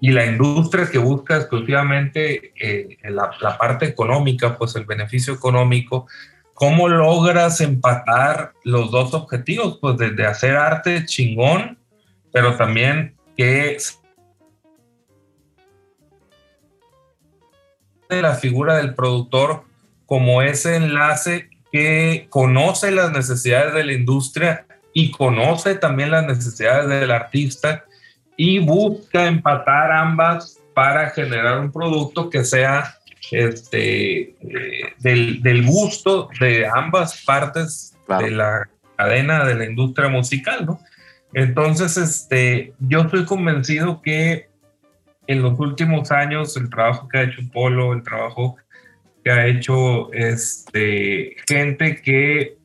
y la industria que busca exclusivamente eh, la, la, parte económica, pues el beneficio económico, ¿cómo logras empatar los dos objetivos? Pues desde hacer arte chingón, pero también que la figura del productor como ese enlace que conoce las necesidades de la industria y conoce también las necesidades del artista y busca empatar ambas para generar un producto que sea este, eh, del, del, gusto de ambas partes claro. de la cadena de la industria musical, ¿no? Entonces, este, yo estoy convencido que en los últimos años el trabajo que ha hecho Polo, el trabajo que ha hecho este, gente que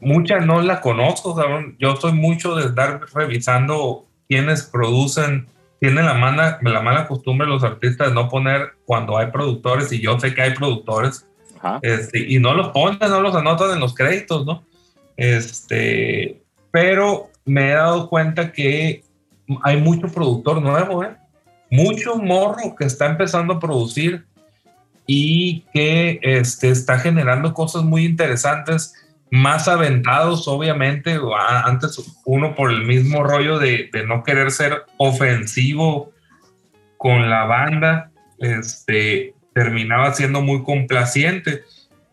mucha no la conozco, yo soy mucho de estar revisando quienes producen, tienen la mala, la mala costumbre los artistas de no poner cuando hay productores, y yo sé que hay productores, este, y no los ponen, no los anotan en los créditos, ¿no? Este, pero me he dado cuenta que hay mucho productor nuevo, ¿eh? Mucho morro que está empezando a producir y que este, está generando cosas muy interesantes más aventados, obviamente, antes uno por el mismo rollo de, de, no querer ser ofensivo con la banda, este, terminaba siendo muy complaciente.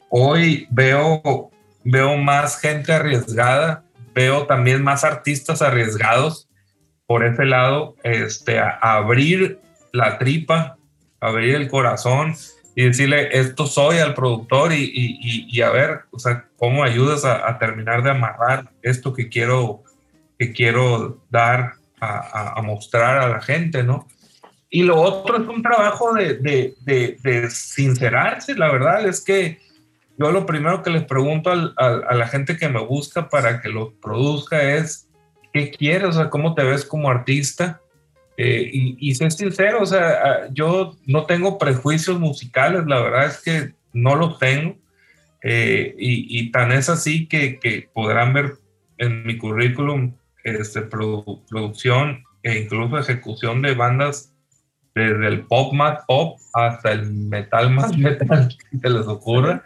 Hoy veo, veo más gente arriesgada, veo también más artistas arriesgados por ese lado, este, abrir la tripa, abrir el corazón y decirle, esto soy al productor y, y, y a ver, o sea, cómo ayudas a, terminar de amarrar esto que quiero, que quiero dar a, mostrar a la gente, ¿no? Y lo otro es un trabajo de, de, de, sincerarse, la verdad es que yo lo primero que les pregunto a la gente que me busca para que lo produzca es, ¿qué quieres? O sea, ¿cómo te ves como artista? Eh, y, y ser sincero, o sea, ah, yo no tengo prejuicios musicales, la verdad es que no los tengo. Eh, y, y, tan es así que, que, podrán ver en mi currículum este, producción e incluso ejecución de bandas desde el pop más pop hasta el metal más metal que se les ocurra.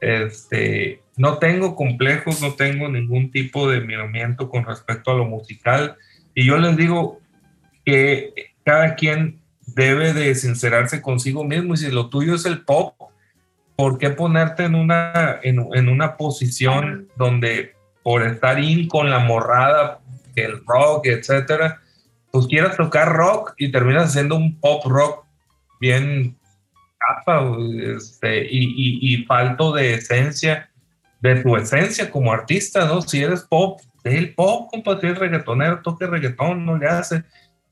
Este, no tengo complejos, no tengo ningún tipo de miramiento con respecto a lo musical. Y yo les digo que cada quien debe de sincerarse consigo mismo y si lo tuyo es el pop, ¿por qué ponerte en una, en, en una posición donde por estar in con la morrada, el rock, etcétera, pues quieras tocar rock y terminas haciendo un pop rock bien este, y, falto de esencia, de tu esencia como artista, ¿no? Si eres pop, el pop, compa, si eres reggaetonero, toque reggaetón, no le hace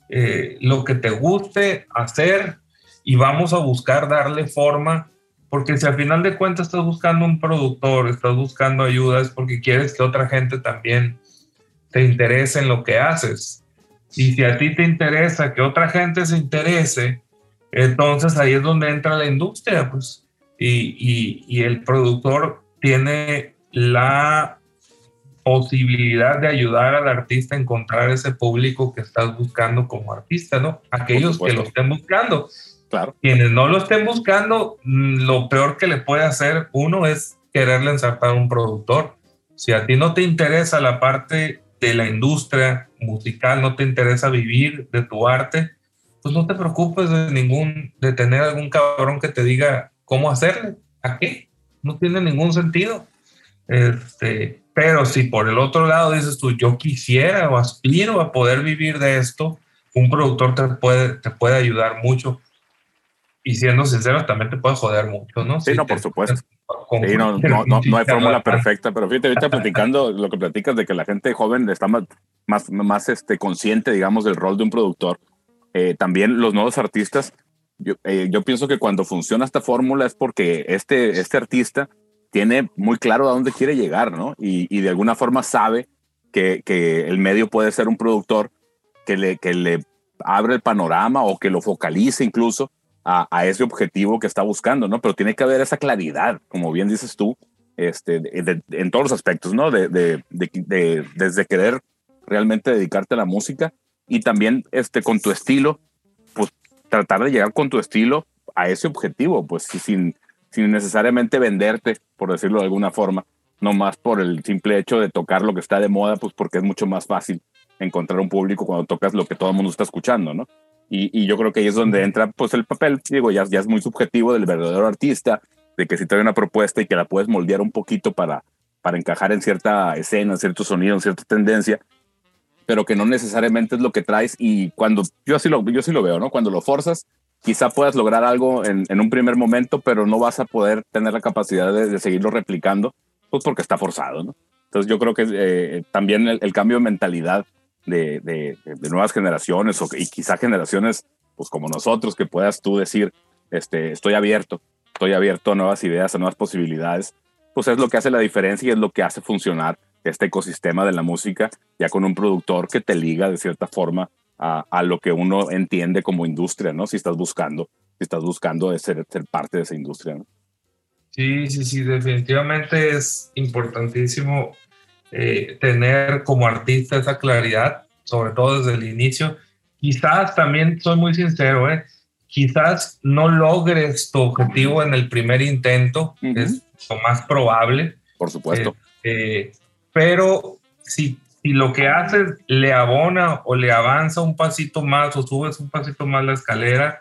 eh, lo que te guste hacer y vamos a buscar darle forma, porque si al final de cuentas estás buscando un productor, estás buscando ayuda, es porque quieres que otra gente también te interese en lo que haces. Y si a ti te interesa que otra gente se interese, entonces ahí es donde entra la industria, pues. Y, y, y el productor tiene la posibilidad de ayudar al artista a encontrar ese público que estás buscando como artista, ¿no? Aquellos que lo estén buscando. Claro. Quienes no lo estén buscando, mm, lo peor que le puede hacer uno es quererle ensartar un productor. Si a ti no te interesa la parte de la industria musical, no te interesa vivir de tu arte, pues no te preocupes de ningún, de tener algún cabrón que te diga cómo hacerle, a qué, no tiene ningún sentido. Este, pero si por el otro lado dices tú, yo quisiera o aspiro a poder vivir de esto, un productor te puede, te puede ayudar mucho. Y siendo sincero, también te puede joder mucho, ¿no? Sí, no, por supuesto no, no, no, hay fórmula perfecta, pero fíjate, ahorita platicando lo que platicas de que la gente joven está más, más, más este, consciente, digamos, del rol de un productor. Eh, también los nuevos artistas, yo, eh, yo, pienso que cuando funciona esta fórmula es porque este, este artista tiene muy claro a dónde quiere llegar, ¿no? Y, y de alguna forma sabe que, que, el medio puede ser un productor que le, que le abre el panorama o que lo focalice incluso a, ese objetivo que está buscando, ¿no? Pero tiene que haber esa claridad, como bien dices tú, este, en todos los aspectos, ¿no? De, de, desde querer realmente dedicarte a la música y también este, con tu estilo, pues tratar de llegar con tu estilo a ese objetivo, pues sin, sin necesariamente venderte, por decirlo de alguna forma, no más por el simple hecho de tocar lo que está de moda, pues porque es mucho más fácil encontrar un público cuando tocas lo que todo el mundo está escuchando, ¿no? Y, yo creo que ahí es donde entra pues el papel, digo, ya, ya es muy subjetivo del verdadero artista, de que si trae una propuesta y que la puedes moldear un poquito para, para encajar en cierta escena, en cierto sonido, en cierta tendencia, pero que no necesariamente es lo que traes y cuando yo así lo, yo sí lo veo, ¿no? Cuando lo forzas, quizá puedas lograr algo en, en un primer momento, pero no vas a poder tener la capacidad de, seguirlo replicando, pues porque está forzado, ¿no? Entonces yo creo que eh, también el, el, cambio de mentalidad de, de, nuevas generaciones o, y quizá generaciones pues como nosotros que puedas tú decir, este, estoy abierto, estoy abierto a nuevas ideas, a nuevas posibilidades, pues es lo que hace la diferencia y es lo que hace funcionar este ecosistema de la música ya con un productor que te liga de cierta forma a, a lo que uno entiende como industria, ¿no? Si estás buscando, si estás buscando ser, ser parte de esa industria, ¿no? Sí, sí, sí, definitivamente es importantísimo eh, tener como artista esa claridad, sobre todo desde el inicio. Quizás también soy muy sincero, ¿eh? quizás no logres tu objetivo en el primer intento, es lo más probable. Por supuesto. Eh, pero si, si lo que haces le abona o le avanza un pasito más o subes un pasito más la escalera,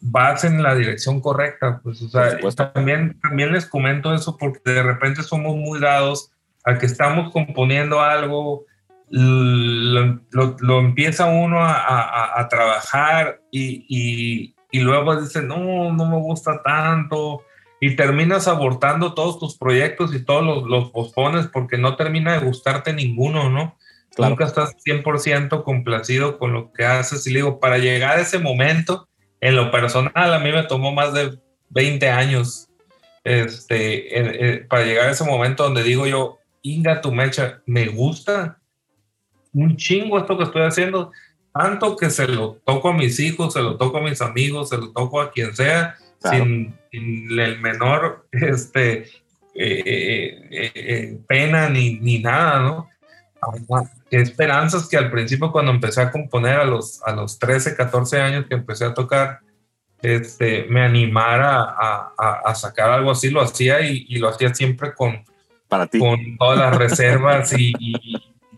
vas en la dirección correcta. Pues, o sea, también, también les comento eso porque de repente somos muy dados al que estamos componiendo algo, lo, empieza uno a, trabajar y, y luego dices, no, no me gusta tanto, y terminas abortando todos tus proyectos y todos los, los pospones porque no termina de gustarte ninguno, ¿no? Nunca estás 100% complacido con lo que haces. Y digo, para llegar a ese momento, en lo personal, a mí me tomó más de 20 años este, para llegar a ese momento donde digo yo, Inga tu mecha, me gusta un chingo esto que estoy haciendo, tanto que se lo toco a mis hijos, se lo toco a mis amigos, se lo toco a quien sea, sin, el menor este, eh, eh, eh, pena ni, ni nada, ¿no? qué esperanzas que al principio cuando empecé a componer a los, a los 13, 14 años que empecé a tocar, este, me animara a, a, sacar algo así, lo hacía y, lo hacía siempre con, Para ti. con todas las reservas y,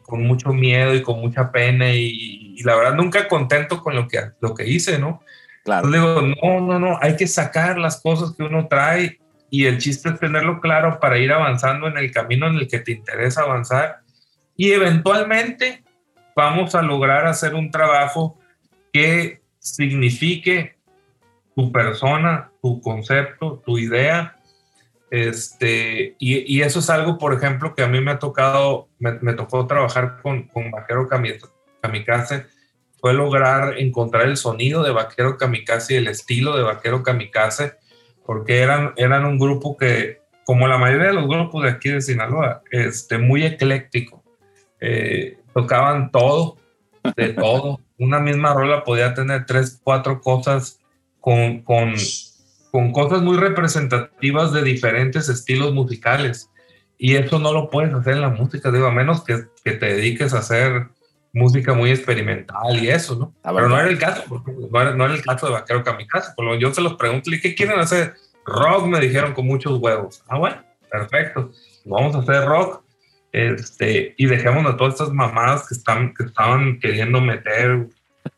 con mucho miedo y con mucha pena y, la verdad nunca contento con lo que, lo que hice, ¿no? Claro. Digo, no, no, no, hay que sacar las cosas que uno trae y el chiste es tenerlo claro para ir avanzando en el camino en el que te interesa avanzar y eventualmente vamos a lograr hacer un trabajo que signifique tu persona, tu concepto, tu idea. Este, y, y eso es algo, por ejemplo, que a mí me ha tocado, me, me tocó trabajar con, con Vaquero Kamikaze, fue lograr encontrar el sonido de Vaquero Kamikaze y el estilo de Vaquero Kamikaze, porque eran, eran un grupo que, como la mayoría de los grupos de aquí de Sinaloa, este, muy ecléctico. Eh, tocaban todo, de todo. Una misma rola podía tener tres, cuatro cosas con, con, con cosas muy representativas de diferentes estilos musicales. Y eso no lo puedes hacer en la música, digo, a menos que, que te dediques a hacer música muy experimental y eso, ¿no? Pero no era el caso, no era, no era el caso de Vaquero Kamikaze. Por lo yo se los pregunto, ¿qué quieren hacer? Rock, me dijeron, con muchos huevos. Ah, bueno, perfecto. Vamos a hacer rock este, y dejemos a todas estas mamadas que, están, que estaban queriendo meter,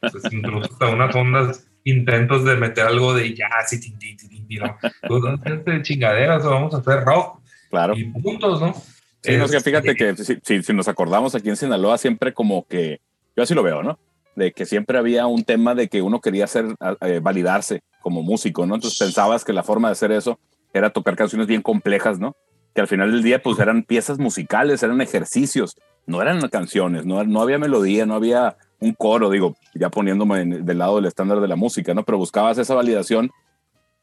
pues, incluso hasta unas ondas, intentos de meter algo de jazz y tin, tin, tin, ¿no? Pues, de chingaderas, vamos a hacer rock. Claro. Y puntos, ¿no? Sí, no, es que fíjate que si, si, nos acordamos aquí en Sinaloa, siempre como que, yo así lo veo, ¿no? De que siempre había un tema de que uno quería hacer, eh, validarse como músico, ¿no? Entonces pensabas que la forma de hacer eso era tocar canciones bien complejas, ¿no? que al final del día pues eran piezas musicales, eran ejercicios, no eran canciones, no, no había melodía, no había un coro, digo, ya poniéndome del lado del estándar de la música, ¿no? Pero buscabas esa validación,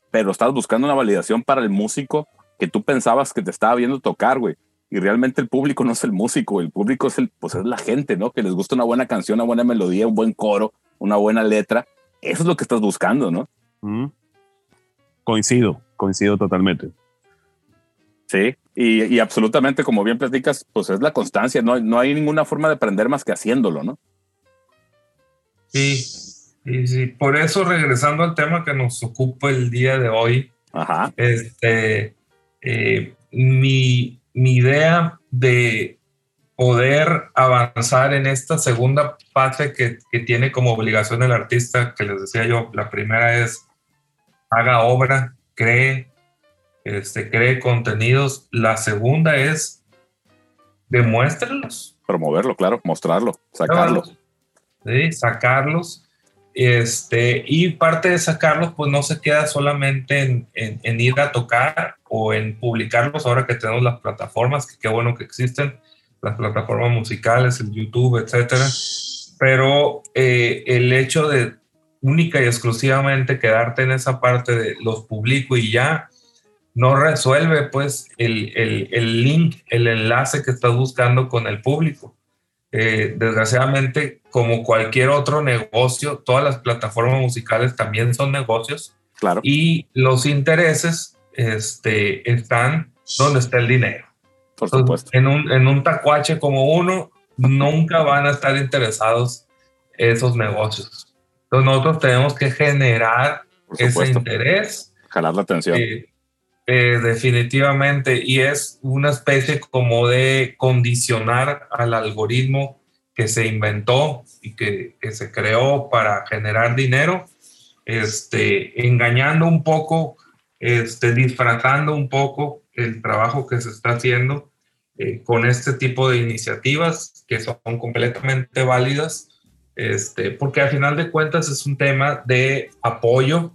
pero estabas buscando una validación para el músico que tú pensabas que te estaba viendo tocar, güey. Y realmente el público no es el músico, el público es, el, pues es la gente, ¿no? Que les gusta una buena canción, una buena melodía, un buen coro, una buena letra. Eso es lo que estás buscando, ¿no? Coincido, coincido totalmente. Sí, y, absolutamente, como bien platicas, pues es la constancia, no, no hay ninguna forma de aprender más que haciéndolo, ¿no? Sí, sí, sí. Por eso, regresando al tema que nos ocupa el día de hoy, Ajá. Este, eh, mi, mi idea de poder avanzar en esta segunda fase que, que, tiene como obligación el artista, que les decía yo, la primera es haga obra, cree, este, cree contenidos. La segunda es demuéstrelos. Promoverlo, claro, mostrarlo, sacarlo. Sí, sacarlos. Este, y parte de sacarlos, pues no se queda solamente en, ir a tocar o en publicarlos ahora que tenemos las plataformas, que qué bueno que existen, las plataformas musicales, el YouTube, etcétera. Pero eh, el hecho de única y exclusivamente quedarte en esa parte de los publico y ya, no resuelve pues el, el, el, link, el enlace que estás buscando con el público. Eh, desgraciadamente, como cualquier otro negocio, todas las plataformas musicales también son negocios. Claro. Y los intereses este, están donde está el dinero. Por supuesto. en, un, en un tacuache como uno, nunca van a estar interesados esos negocios. Entonces nosotros tenemos que generar ese interés. Jalar la atención. Eh, eh, definitivamente, y es una especie como de condicionar al algoritmo que se inventó y que, que se creó para generar dinero, este, engañando un poco, este, disfrazando un poco el trabajo que se está haciendo eh, con este tipo de iniciativas que son completamente válidas, este, porque al final de cuentas es un tema de apoyo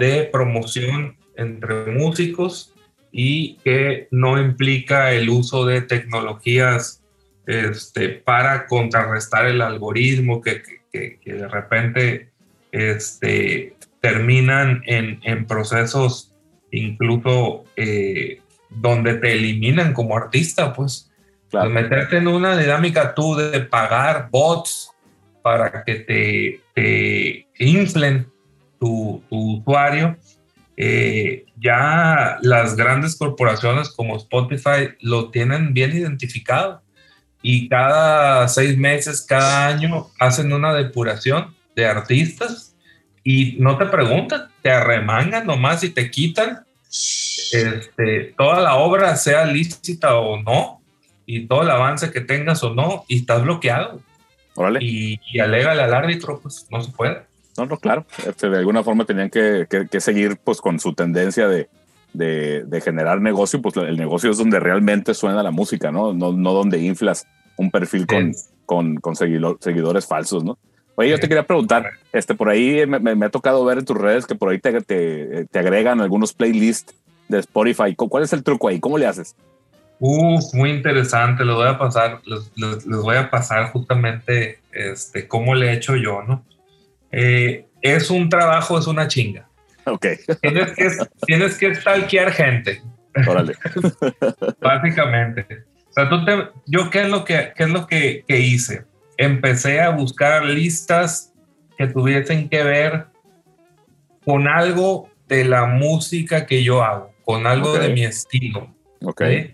de promoción entre músicos y que no implica el uso de tecnologías este, para contrarrestar el algoritmo que, que, que de repente este, terminan en, en procesos incluso eh, donde te eliminan como artista, pues. Claro. meterte en una dinámica tú de pagar bots para que te, te inflen tu, tu usuario, eh, ya las grandes corporaciones como Spotify lo tienen bien identificado y cada seis meses, cada año hacen una depuración de artistas y no te preguntan, te arremangan nomás y te quitan este, toda la obra, sea lícita o no, y todo el avance que tengas o no, y estás bloqueado. Órale. Y, y alégale al árbitro, pues no se puede. No, no, claro. Este, de alguna forma tenían que, que, que seguir pues con su tendencia de, de, de, generar negocio, pues el negocio es donde realmente suena la música, ¿no? No, no donde inflas un perfil con, sí. con, con seguidor, seguidores falsos, ¿no? Oye, yo te quería preguntar, este, por ahí me, me, me, ha tocado ver en tus redes que por ahí te, te, te, agregan algunos playlists de Spotify. ¿Cuál es el truco ahí? ¿Cómo le haces? Uf, muy interesante. Les voy a pasar, les, les, les voy a pasar justamente este, cómo le he hecho yo, ¿no? Eh, es un trabajo, es una chinga. Ok. Tienes que, tienes que stalkear gente. Órale. Básicamente. O sea, tú te, yo, ¿qué es lo que, qué es lo que, que hice? empecé a buscar listas que tuviesen que ver con algo de la música que yo hago, con algo okay. de mi estilo. Ok. ¿sí?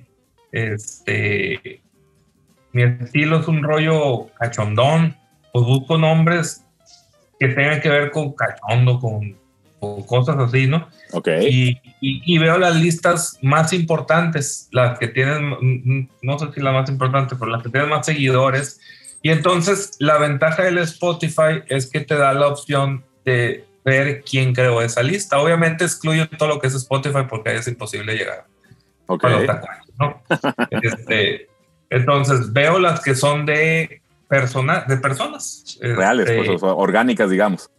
Este, mi estilo es un rollo cachondón, pues busco nombres que tengan que ver con cachondo, con, con cosas así, ¿no? Ok. Y, y, y, veo las listas más importantes, las que tienen, no sé si la más importante, pero las que tienen más seguidores y entonces la ventaja del Spotify es que te da la opción de ver quién creó esa lista. Obviamente excluyo todo lo que es Spotify porque es imposible llegar okay. a los tacuanos, ¿no? este, entonces veo las que son de, persona, de personas. Reales, este, pues, orgánicas, digamos.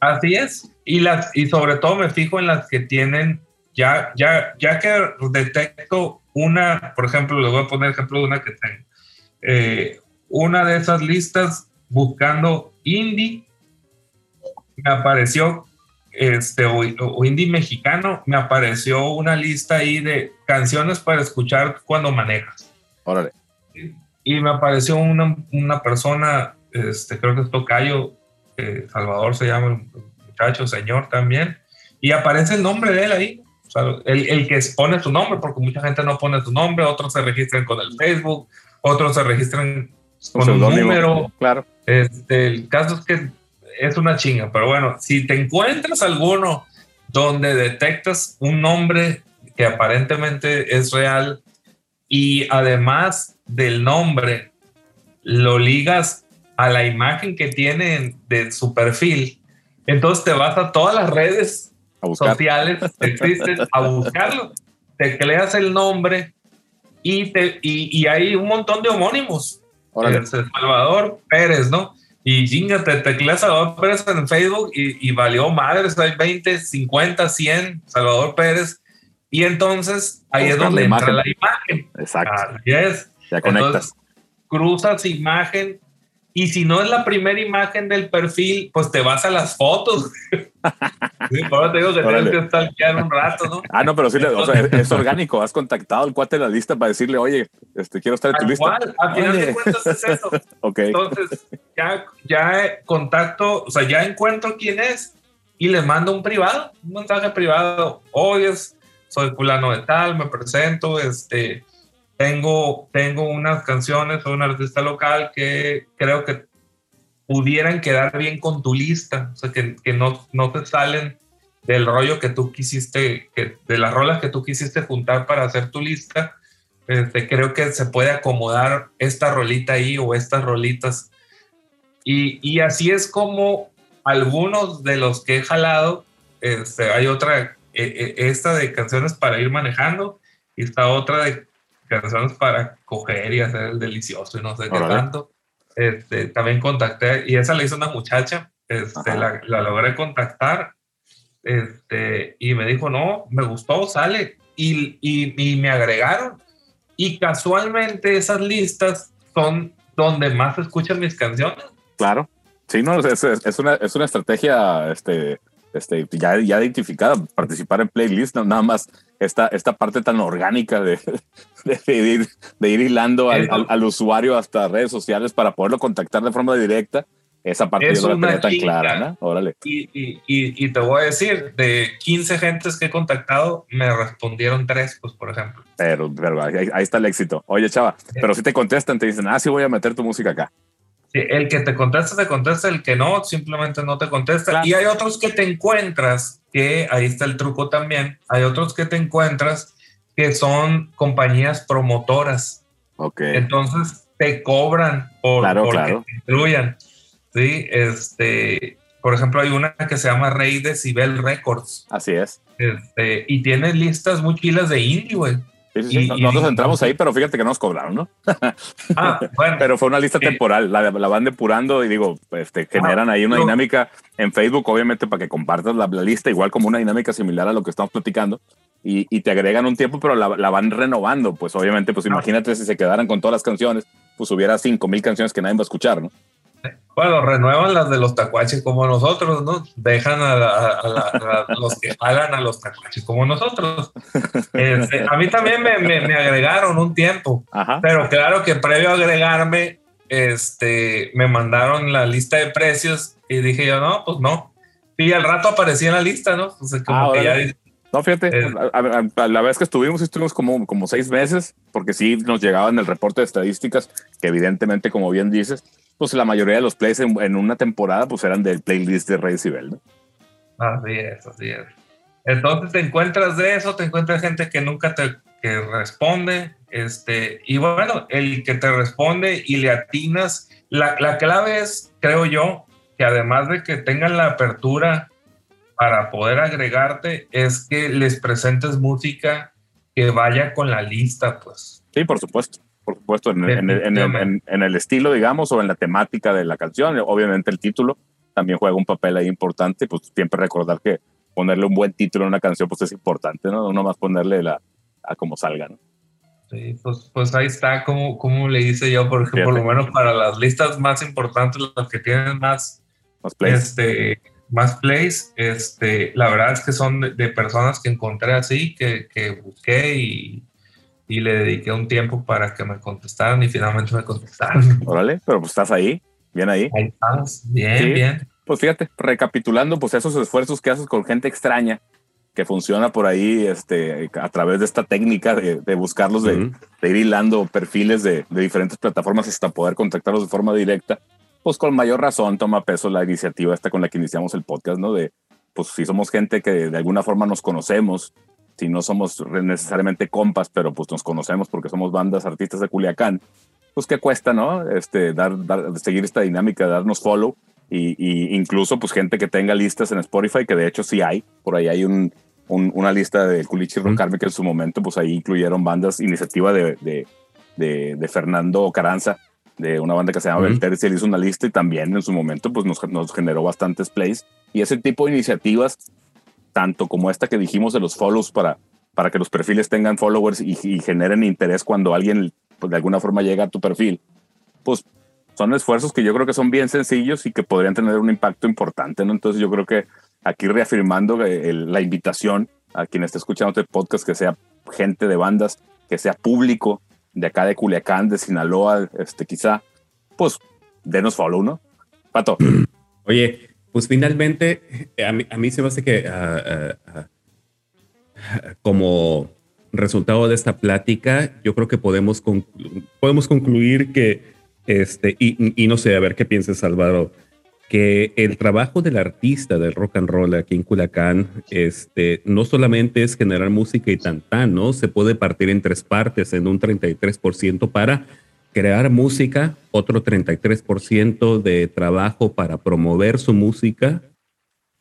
Así es. Y, las, y sobre todo me fijo en las que tienen, ya, ya, ya que detecto una, por ejemplo, les voy a poner ejemplo de una que tengo. Eh, una de esas listas buscando indie, me apareció, este, o, o, indie mexicano, me apareció una lista ahí de canciones para escuchar cuando manejas. Órale. Y me apareció una, una persona, este, creo que es Tocayo, eh, Salvador se llama el muchacho, señor también, y aparece el nombre de él ahí. O sea, el, el que pone su nombre, porque mucha gente no pone su nombre, otros se registran con el Facebook, otros se registran con un número. Claro. Este, el caso es que es una chinga, pero bueno, si te encuentras alguno donde detectas un nombre que aparentemente es real y además del nombre lo ligas a la imagen que tiene de su perfil, entonces te vas a todas las redes sociales que existen a buscarlo. Te creas el nombre y, te, y, y hay un montón de homónimos Órale. Salvador Pérez, ¿no? Y chinga, te tecleas Salvador Pérez en Facebook y, y, valió madres, hay 20, 50, 100, Salvador Pérez. Y entonces ahí Buscan es donde entra la imagen. Exacto. Así es. Ya conectas. Entonces, cruzas imagen y si no es la primera imagen del perfil, pues te vas a las fotos. sí, eso te digo que Órale. tienes que stalkear un rato, ¿no? Ah, no, pero sí, o sea, es orgánico. Has contactado al cuate de la lista para decirle, oye, este, quiero estar en tu lista. Igual, al final de cuentas es eso. okay. Entonces, ya, ya contacto, o sea, ya encuentro quién es y le mando un privado, un mensaje privado. Oye, soy fulano de tal, me presento, este tengo, tengo unas canciones, soy un artista local que creo que pudieran quedar bien con tu lista, o sea, que, que no, no te salen del rollo que tú quisiste, que, de las rolas que tú quisiste juntar para hacer tu lista, este, creo que se puede acomodar esta rolita ahí o estas rolitas. Y, y así es como algunos de los que he jalado, este, hay otra, eh, esta de canciones para ir manejando, y esta otra de canciones para coger y hacer el delicioso y no sé qué tanto. Este, también contacté, y esa la hizo una muchacha, este, la, la, logré contactar este, y me dijo, no, me gustó, sale. Y, y, me agregaron. Y casualmente esas listas son donde más escuchan mis canciones. Claro. Sí, no, es, es, una, es una estrategia este, este, ya, ya identificada, participar en playlist, no, nada más esta, esta parte tan orgánica de, de, ir, de ir hilando al, al, usuario hasta redes sociales para poderlo contactar de forma directa. Esa parte es no la tan clara, ¿no? Órale. Y, y, y, te voy a decir, de 15 gentes que he contactado, me respondieron tres, pues, por ejemplo. Pero, pero ahí, está el éxito. Oye, chava, pero si te contestan, te dicen, ah, sí voy a meter tu música acá. El que te contesta, te contesta, el que no, simplemente no te contesta. Y hay otros que te encuentras, que ahí está el truco también, hay otros que te encuentras que son compañías promotoras. Ok. Entonces te cobran por, claro, que te incluyan. Sí, este, por ejemplo, hay una que se llama Rey de Cibel Records. Así es. Este, y tiene listas muy chilas de indie, güey. Sí, Nosotros entramos ahí, pero fíjate que no nos cobraron, ¿no? Ah, bueno. pero fue una lista temporal, la, la, van depurando y digo, este, generan ahí una dinámica en Facebook, obviamente, para que compartas la, lista, igual como una dinámica similar a lo que estamos platicando, y, y te agregan un tiempo, pero la, van renovando. Pues obviamente, pues imagínate si se quedaran con todas las canciones, pues hubiera cinco mil canciones que nadie va a escuchar, ¿no? Bueno, renuevan las de los tacuaches como nosotros, ¿no? Dejan a, los que pagan a los tacuaches como nosotros. Este, a mí también me, me, agregaron un tiempo, pero claro que previo a agregarme, este, me mandaron la lista de precios y dije yo, no, pues no. Y al rato aparecía en la lista, ¿no? como ah, que ya, no, fíjate, eh, la vez que estuvimos, estuvimos como, como seis meses, porque sí nos llegaban el reporte de estadísticas, que evidentemente, como bien dices, pues la mayoría de los plays en, una temporada pues eran del playlist de Rey Cibel, ¿no? Así es, así es. Entonces te encuentras de eso, te encuentras gente que nunca te que responde, este, y bueno, el que te responde y le atinas, la, la clave es, creo yo, que además de que tengan la apertura para poder agregarte, es que les presentes música que vaya con la lista, pues. Sí, por supuesto por supuesto, en, el estilo, digamos, o en la temática de la canción. Obviamente el título también juega un papel ahí importante, pues siempre recordar que ponerle un buen título a una canción pues es importante, ¿no? No más ponerle la, a como salga, ¿no? Sí, pues, pues ahí está, como, como le hice yo, por ejemplo, por lo menos para las listas más importantes, las que tienen más, más plays. Este, más plays, este, la verdad es que son de, personas que encontré así, que, que busqué y, y le dediqué un tiempo para que me contestaran y finalmente me contestaron. Órale, pero pues estás ahí, bien ahí. Ahí estamos, bien, bien. Pues fíjate, recapitulando, pues esos esfuerzos que haces con gente extraña, que funciona por ahí este, a través de esta técnica de, buscarlos, de, ir hilando perfiles de, de, diferentes plataformas hasta poder contactarlos de forma directa, pues con mayor razón toma peso la iniciativa esta con la que iniciamos el podcast, ¿no? De, pues si somos gente que de alguna forma nos conocemos, si no somos necesariamente compas, pero pues nos conocemos porque somos bandas artistas de Culiacán, pues qué cuesta, ¿no? Este, dar, seguir esta dinámica, darnos follow y, incluso pues gente que tenga listas en Spotify, que de hecho sí hay, por ahí hay un, una lista de Culichi Rock que en su momento pues ahí incluyeron bandas, iniciativa de, de, de, Fernando Caranza, de una banda que se llama uh Belter, él hizo una lista y también en su momento pues nos, nos generó bastantes plays. Y ese tipo de iniciativas tanto como esta que dijimos de los follows para, para que los perfiles tengan followers y, generen interés cuando alguien pues, de alguna forma llega a tu perfil, pues son esfuerzos que yo creo que son bien sencillos y que podrían tener un impacto importante, ¿no? Entonces yo creo que aquí reafirmando la invitación a quien esté escuchando este podcast, que sea gente de bandas, que sea público de acá de Culiacán, de Sinaloa, este, quizá, pues denos follow, ¿no? Pato. Oye, pues finalmente, a mí, se me hace que ah, ah, ah, como resultado de esta plática, yo creo que podemos, podemos concluir que, este, y, no sé, a ver qué piensas, Álvaro, que el trabajo del artista del rock and roll aquí en Culacán, este, no solamente es generar música y tan, ¿no? Se puede partir en tres partes, en un 33% para crear música, otro 33% de trabajo para promover su música,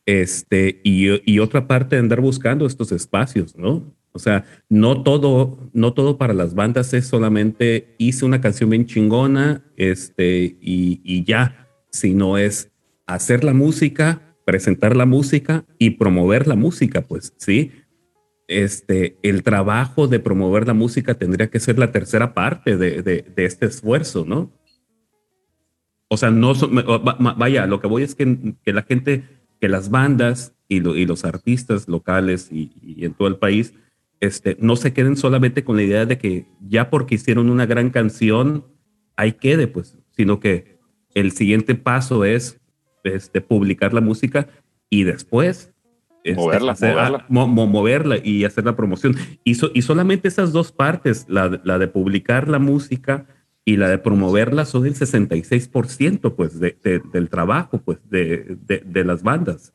este, y, otra parte andar buscando estos espacios, ¿no? O sea, no todo, no todo para las bandas es solamente hice una canción bien chingona, este, y, y ya, sino es hacer la música, presentar la música y promover la música, pues sí. Este, el trabajo de promover la música tendría que ser la tercera parte de, de, este esfuerzo, ¿no? O sea, no, vaya, lo que voy es que, que la gente, que las bandas y, y los artistas locales y, y, en todo el país, este, no se queden solamente con la idea de que ya porque hicieron una gran canción, ahí quede, pues, sino que el siguiente paso es este, publicar la música y después este, moverla, moverla. y hacer la promoción. Y, y solamente esas dos partes, la, la, de publicar la música y la de promoverla, son el 66% pues, de, del trabajo pues, de, de, las bandas.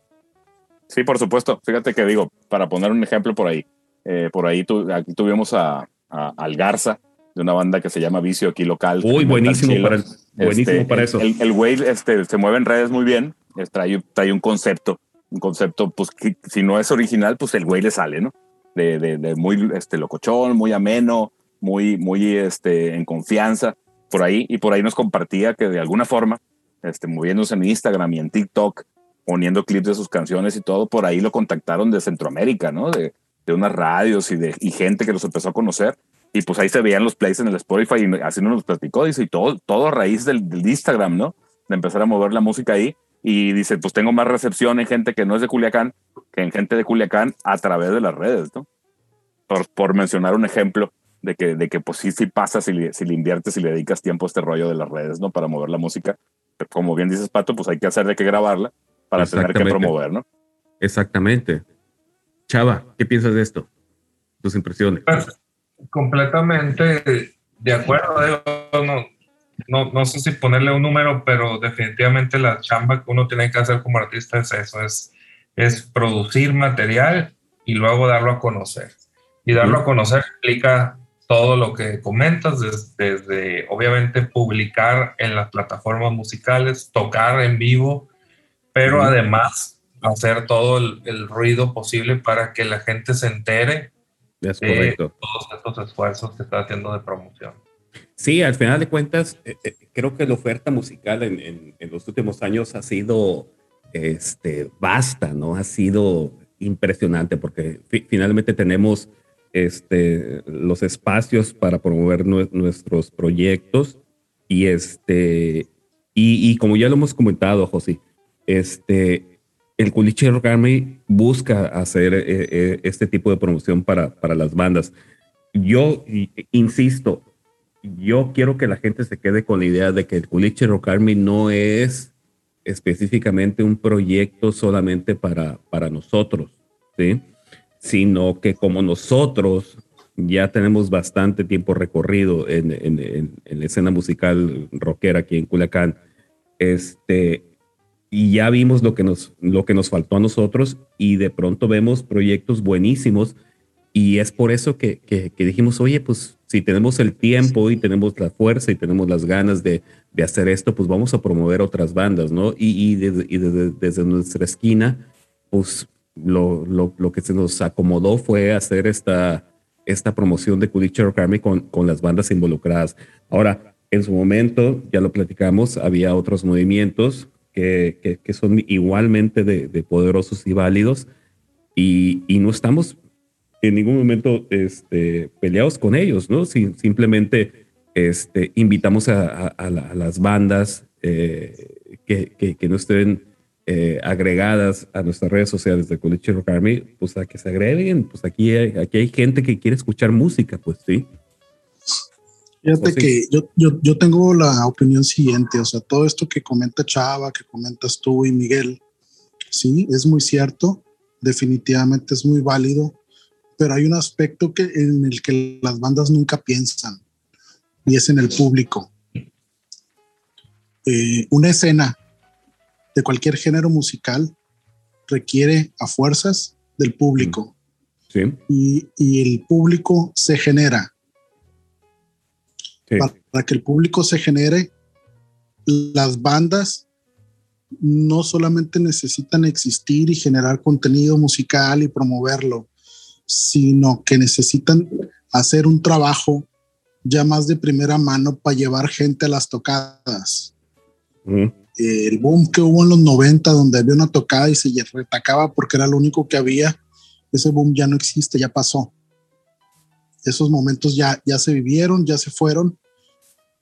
Sí, por supuesto. Fíjate que digo, para poner un ejemplo por ahí, eh, por ahí tu, aquí tuvimos a, a, al Garza, de una banda que se llama Vicio aquí local. Uy, buenísimo, para, buenísimo este, para eso. El, güey este, se mueve en redes muy bien, trae, trae un concepto, un concepto, pues que, si no es original, pues el güey le sale, ¿no? De, de, muy este, locochón, muy ameno, muy, muy este, en confianza, por ahí, y por ahí nos compartía que de alguna forma, este, moviéndose en Instagram y en TikTok, poniendo clips de sus canciones y todo, por ahí lo contactaron de Centroamérica, ¿no? De, de unas radios y de y gente que los empezó a conocer y pues ahí se veían los plays en el Spotify y así nos platicó, dice, y todo, todo a raíz del, Instagram, ¿no? De empezar a mover la música ahí. Y dice, pues tengo más recepción en gente que no es de Culiacán que en gente de Culiacán a través de las redes, ¿no? Por, por mencionar un ejemplo de que, de que pues sí, sí pasa si le, si le inviertes y le dedicas tiempo a este rollo de las redes, ¿no? Para mover la música. Pero como bien dices, Pato, pues hay que hacer de que grabarla para tener que promover, ¿no? Exactamente. Chava, ¿qué piensas de esto? Tus impresiones. Pues, completamente de acuerdo. No, no, no, sé si ponerle un número, pero definitivamente la chamba que uno tiene que hacer como artista es eso, es, es producir material y luego darlo a conocer. Y darlo a conocer implica todo lo que comentas, desde, obviamente publicar en las plataformas musicales, tocar en vivo, pero además hacer todo el, el, ruido posible para que la gente se entere es correcto. todos estos esfuerzos que está haciendo de promoción. Sí, al final de cuentas, eh, eh, creo que la oferta musical en, en, los últimos años ha sido este, vasta, ¿no? Ha sido impresionante porque finalmente tenemos este, los espacios para promover nuestros proyectos y, este, y, y, como ya lo hemos comentado, José, este, el Culiche Rock busca hacer eh, este tipo de promoción para, para las bandas. Yo insisto, yo quiero que la gente se quede con la idea de que el Culiche Rock Army no es específicamente un proyecto solamente para, para nosotros, ¿sí? sino que como nosotros ya tenemos bastante tiempo recorrido en, en, en, la escena musical rockera aquí en Culiacán, este, y ya vimos lo que nos, lo que nos faltó a nosotros y de pronto vemos proyectos buenísimos y es por eso que, que, dijimos, oye, pues si tenemos el tiempo y tenemos la fuerza y tenemos las ganas de, de hacer esto, pues vamos a promover otras bandas, ¿no? Y, y, desde, y desde, desde, nuestra esquina, pues lo, lo, lo, que se nos acomodó fue hacer esta, esta promoción de Culture Army con, con las bandas involucradas. Ahora, en su momento, ya lo platicamos, había otros movimientos que, que, son igualmente de, de, poderosos y válidos y, y, no estamos en ningún momento este, peleados con ellos, ¿no? simplemente este, invitamos a, a, las bandas eh, que, que, no estén eh, agregadas a nuestras redes sociales de College Rock Army, pues a que se agreguen, pues aquí aquí hay gente que quiere escuchar música, pues sí. Fíjate que yo, yo, yo, tengo la opinión siguiente, o sea, todo esto que comenta Chava, que comentas tú y Miguel, sí, es muy cierto, definitivamente es muy válido, pero hay un aspecto que, en el que las bandas nunca piensan, y es en el público. Eh, una escena de cualquier género musical requiere a fuerzas del público. Sí. Y, y el público se genera para, que el público se genere, las bandas no solamente necesitan existir y generar contenido musical y promoverlo, sino que necesitan hacer un trabajo ya más de primera mano para llevar gente a las tocadas. el boom que hubo en los 90, donde había una tocada y se retacaba porque era lo único que había, ese boom ya no existe, ya pasó. Esos momentos ya, ya se vivieron, ya se fueron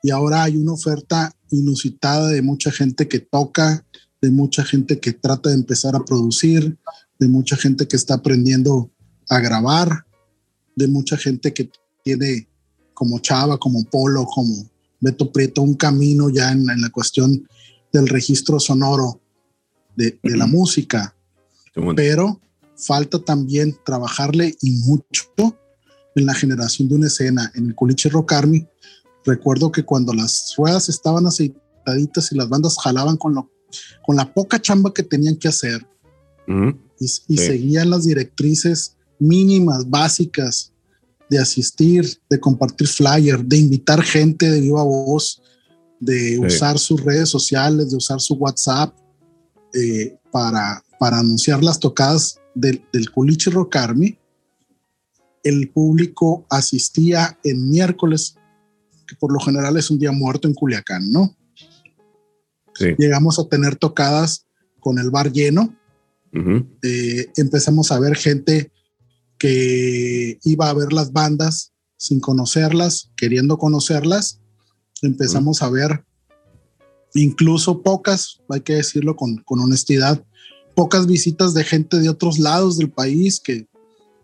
y ahora hay una oferta inusitada de mucha gente que toca, de mucha gente que trata de empezar a producir, de mucha gente que está aprendiendo a grabar, de mucha gente que tiene como Chava, como Polo, como Beto Prieto, un camino ya en, la cuestión del registro sonoro de, la música. Pero falta también trabajarle y mucho en la generación de una escena. En el Culiche Rock Army, recuerdo que cuando las ruedas estaban aceitaditas y las bandas jalaban con, lo, con la poca chamba que tenían que hacer y, seguían las directrices mínimas, básicas de asistir, de compartir flyer, de invitar gente de viva voz, de usar sus redes sociales, de usar su WhatsApp eh, para, para anunciar las tocadas del, del Culiche Rock Army. El público asistía en miércoles, que por lo general es un día muerto en Culiacán, ¿no? Llegamos a tener tocadas con el bar lleno. Eh, empezamos a ver gente que iba a ver las bandas sin conocerlas, queriendo conocerlas. Empezamos a ver incluso pocas, hay que decirlo con, honestidad, pocas visitas de gente de otros lados del país que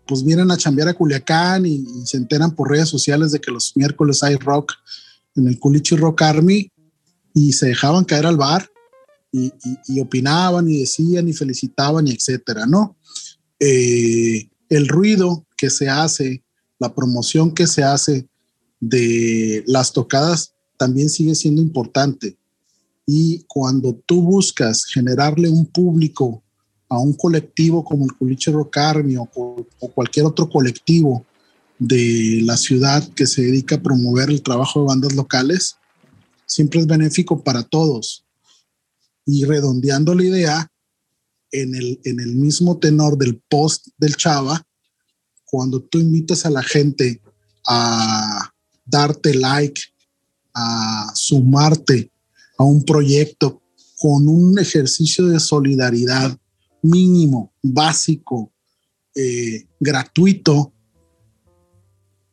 pues vienen a chambear a Culiacán y, se enteran por redes sociales de que los miércoles hay rock en el Culichi Rock Army y se dejaban caer al bar y, opinaban y decían y felicitaban y etcétera, ¿no? Eh, el ruido que se hace, la promoción que se hace de las tocadas también sigue siendo importante. Y cuando tú buscas generarle un público a un colectivo como el Culiche Rock Army o, o cualquier otro colectivo de la ciudad que se dedica a promover el trabajo de bandas locales, siempre es benéfico para todos. Y redondeando la idea, en el, en el mismo tenor del post del Chava, cuando tú invitas a la gente a darte like, a sumarte a un proyecto con un ejercicio de solidaridad mínimo, básico, eh, gratuito,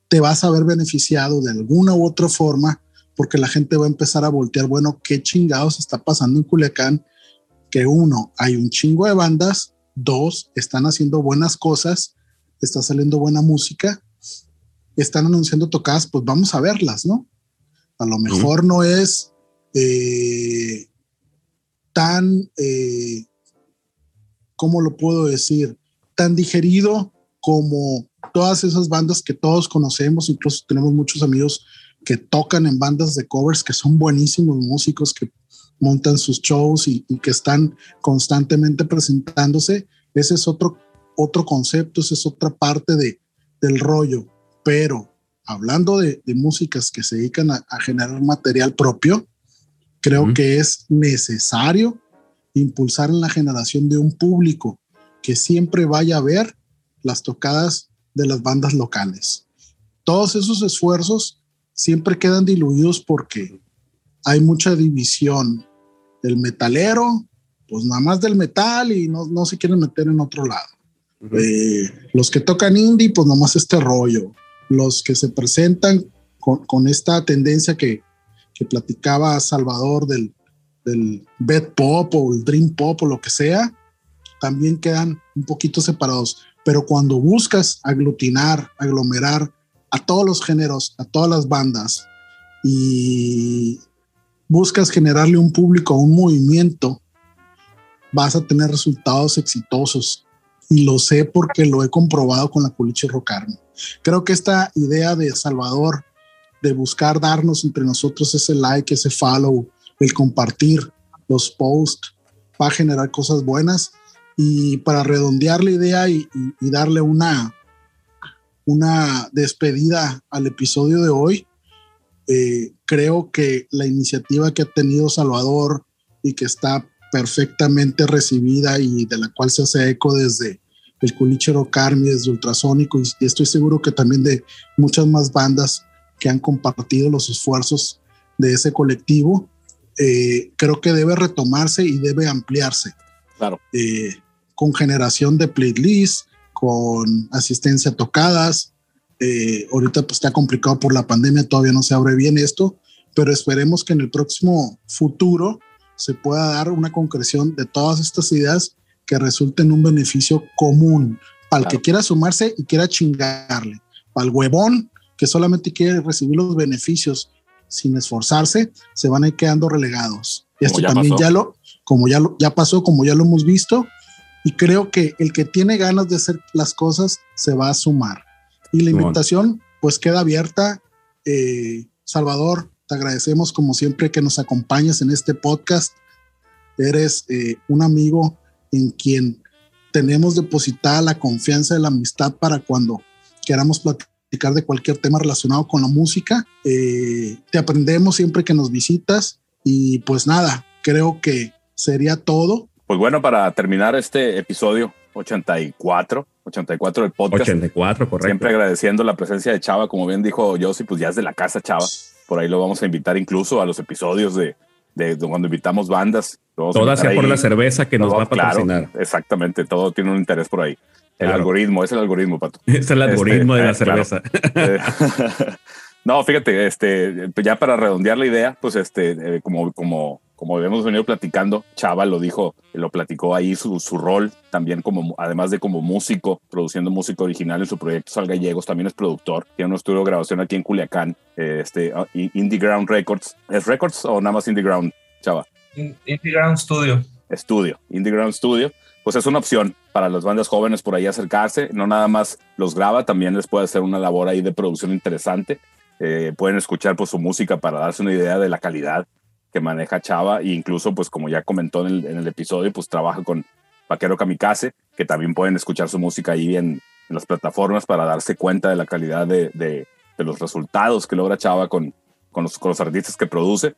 te vas a ver beneficiado de alguna u otra forma porque la gente va a empezar a voltear, bueno, ¿qué chingados está pasando en Culiacán? Que uno, hay un chingo de bandas, dos, están haciendo buenas cosas, está saliendo buena música, están anunciando tocadas, pues vamos a verlas, ¿no? A lo mejor no es eh, tan, eh, ¿cómo lo puedo decir? Tan digerido como todas esas bandas que todos conocemos, incluso tenemos muchos amigos que tocan en bandas de covers que son buenísimos músicos, que montan sus shows y, que están constantemente presentándose. Ese es otro, otro concepto, esa es otra parte de, del rollo. Pero hablando de, músicas que se dedican a, generar material propio, creo que es necesario impulsar en la generación de un público que siempre vaya a ver las tocadas de las bandas locales. Todos esos esfuerzos siempre quedan diluidos porque hay mucha división el metalero, pues nada más del metal y no, no se quieren meter en otro lado. Eh, los que tocan indie, pues nada más este rollo. Los que se presentan con, con esta tendencia que, que, platicaba Salvador del, del bed pop o el dream pop o lo que sea, también quedan un poquito separados. Pero cuando buscas aglutinar, aglomerar a todos los géneros, a todas las bandas y buscas generarle un público a un movimiento, vas a tener resultados exitosos. Y lo sé porque lo he comprobado con la Culiche Rocarme. Creo que esta idea de Salvador, de buscar darnos entre nosotros ese like, ese follow, el compartir los posts, va a generar cosas buenas. Y para redondear la idea y, y darle una, una despedida al episodio de hoy, eh, creo que la iniciativa que ha tenido Salvador y que está perfectamente recibida y de la cual se hace eco desde el Culichero Carmi, desde Ultrasónico, y estoy seguro que también de muchas más bandas que han compartido los esfuerzos de ese colectivo, eh, creo que debe retomarse y debe ampliarse. Claro. Eh, con generación de playlists, con asistencia a tocadas. Eh, ahorita pues está complicado por la pandemia, todavía no se abre bien esto, pero esperemos que en el próximo futuro se pueda dar una concreción de todas estas ideas que resulten un beneficio común para el que quiera sumarse y quiera chingarle, para el huevón que solamente quiere recibir los beneficios sin esforzarse, se van a ir quedando relegados. Y esto también ya lo, como ya lo, ya pasó, como ya lo hemos visto, y creo que el que tiene ganas de hacer las cosas se va a sumar. Y la invitación pues queda abierta. Eh, Salvador, te agradecemos como siempre que nos acompañes en este podcast. Eres eh, un amigo en quien tenemos depositada la confianza de la amistad para cuando queramos platicar de cualquier tema relacionado con la música. Eh, te aprendemos siempre que nos visitas y pues nada, creo que sería todo. Pues bueno, para terminar este episodio 84, 84 del podcast. 84, correcto. Siempre agradeciendo la presencia de Chava, como bien dijo Josie, pues ya es de la casa Chava. Por ahí lo vamos a invitar incluso a los episodios de, de, cuando invitamos bandas. Todo sea por la cerveza que nos va a patrocinar. exactamente, todo tiene un interés por ahí. El algoritmo, es el algoritmo, Pato. Es el algoritmo de la este, eh, cerveza. no, fíjate, este, ya para redondear la idea, pues este, eh, como, como como hemos venido platicando, Chava lo dijo, lo platicó ahí su, su, rol también como, además de como músico, produciendo música original en su proyecto Sal Gallegos, también es productor, tiene un estudio de grabación aquí en Culiacán, este, ah, Indie Ground Records. ¿Es Records o nada más Indie Ground, Chava? Indie Ground Studio. Estudio, Indie Ground Studio. Pues es una opción para las bandas jóvenes por ahí acercarse, no nada más los graba, también les puede hacer una labor ahí de producción interesante. Eh, pueden escuchar pues, su música para darse una idea de la calidad que maneja Chava e incluso pues como ya comentó en el, episodio pues trabaja con Vaquero Kamikaze que también pueden escuchar su música ahí en, las plataformas para darse cuenta de la calidad de, los resultados que logra Chava con, los, con los artistas que produce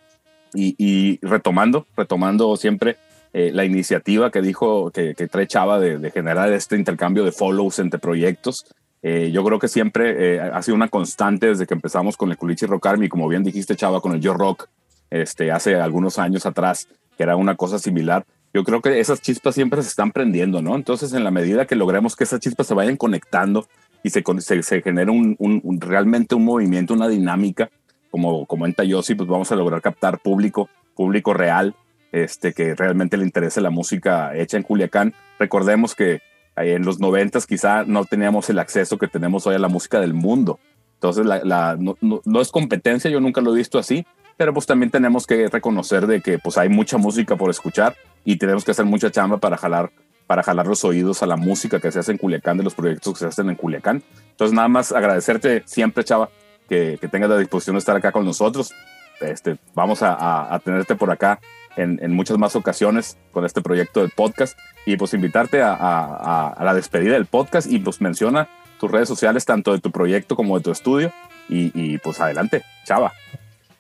y, y retomando, retomando siempre eh, la iniciativa que dijo que, trae Chava de, de, generar este intercambio de follows entre proyectos. Eh, yo creo que siempre eh, ha sido una constante desde que empezamos con el Culichi Rock Army, como bien dijiste Chava, con el Yo Rock, este, hace algunos años atrás, que era una cosa similar. Yo creo que esas chispas siempre se están prendiendo, ¿no? Entonces, en la medida que logremos que esas chispas se vayan conectando y se, se, se genere un, realmente un movimiento, una dinámica, como comenta Yossi, pues vamos a lograr captar público, público real, este, que realmente le interese la música hecha en Culiacán. Recordemos que en los noventas quizá no teníamos el acceso que tenemos hoy a la música del mundo. Entonces, la no, no, no, es competencia, yo nunca lo he visto así, pero pues también tenemos que reconocer de que pues hay mucha música por escuchar y tenemos que hacer mucha chamba para jalar para jalar los oídos a la música que se hace en Culiacán, de los proyectos que se hacen en Culiacán. Entonces, nada más agradecerte siempre, Chava, que, que tengas la disposición de estar acá con nosotros. Este, vamos a, a, tenerte por acá en, en, muchas más ocasiones con este proyecto del podcast y pues invitarte a, a, a, la despedida del podcast y pues menciona tus redes sociales, tanto de tu proyecto como de tu estudio. Y, y pues adelante, Chava.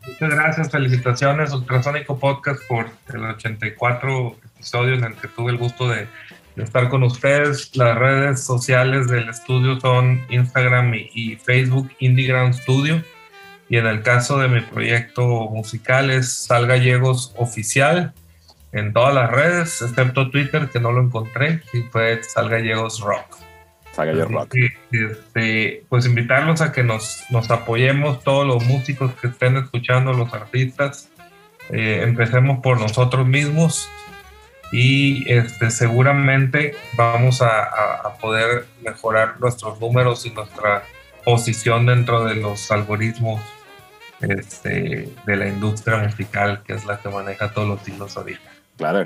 Muchas gracias, felicitaciones Ultrasónico Podcast por el 84 episodio en el que tuve el gusto de, estar con ustedes. Las redes sociales del estudio son Instagram y, Facebook Indie Studio. Y en el caso de mi proyecto musical es Sal Gallegos Oficial en todas las redes, excepto Twitter que no lo encontré, y fue Sal Gallegos Rock. Este, pues invitarlos a que nos, nos apoyemos todos los músicos que estén escuchando, los artistas. Eh, empecemos por nosotros mismos y este, seguramente vamos a, a, poder mejorar nuestros números y nuestra posición dentro de los algoritmos este, de la industria musical, que es la que maneja todos los hilos ahorita. Claro.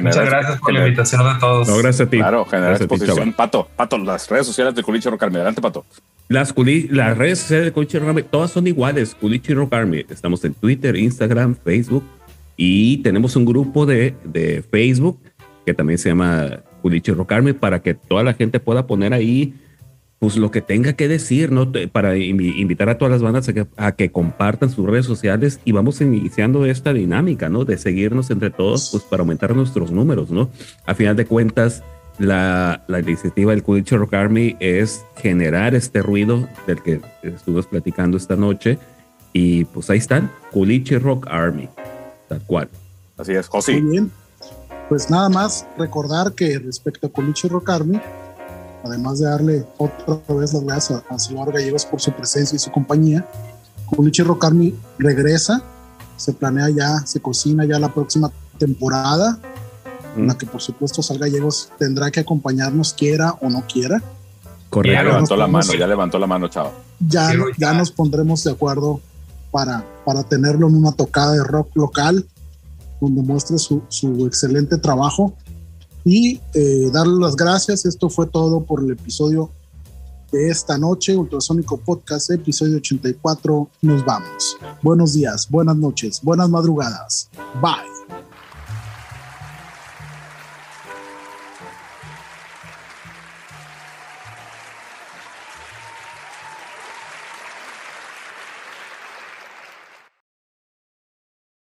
Muchas gracias por la invitación a todos. No, gracias a ti. Claro, generar exposición. Pato, Pato, las redes sociales de Culichi Rock Army. Adelante, Pato. Las, las redes sociales de Culichi Rock Army, todas son iguales. Culichi Rock Army. Estamos en Twitter, Instagram, Facebook y tenemos un grupo de, de Facebook que también se llama Culichi Rock Army para que toda la gente pueda poner ahí pues lo que tenga que decir, ¿no? Para invitar a todas las bandas a que, compartan sus redes sociales y vamos iniciando esta dinámica, ¿no? De seguirnos entre todos, pues para aumentar nuestros números, ¿no? A final de cuentas, la, la iniciativa del Culichi Rock Army es generar este ruido del que estuvimos platicando esta noche y pues ahí están, Culichi Rock Army. Tal cual. Así es, José. Muy bien. Pues nada más recordar que respecto a Colucci Rocarmi, además de darle otra vez las gracias a, a Salvador Gallegos por su presencia y su compañía, Colucci Rocarmi regresa, se planea ya, se cocina ya la próxima temporada, en la que por supuesto Sal Gallegos tendrá que acompañarnos, quiera o no quiera. Correcto. Ya levantó la mano, ya levantó la mano, chavo. Ya, Quiero ya ya. nos pondremos de acuerdo para, para tenerlo en una tocada de rock local, donde muestre su, su excelente trabajo y eh, darle las gracias. Esto fue todo por el episodio de esta noche, Ultrasónico Podcast, episodio 84. Nos vamos. Buenos días, buenas noches, buenas madrugadas. Bye.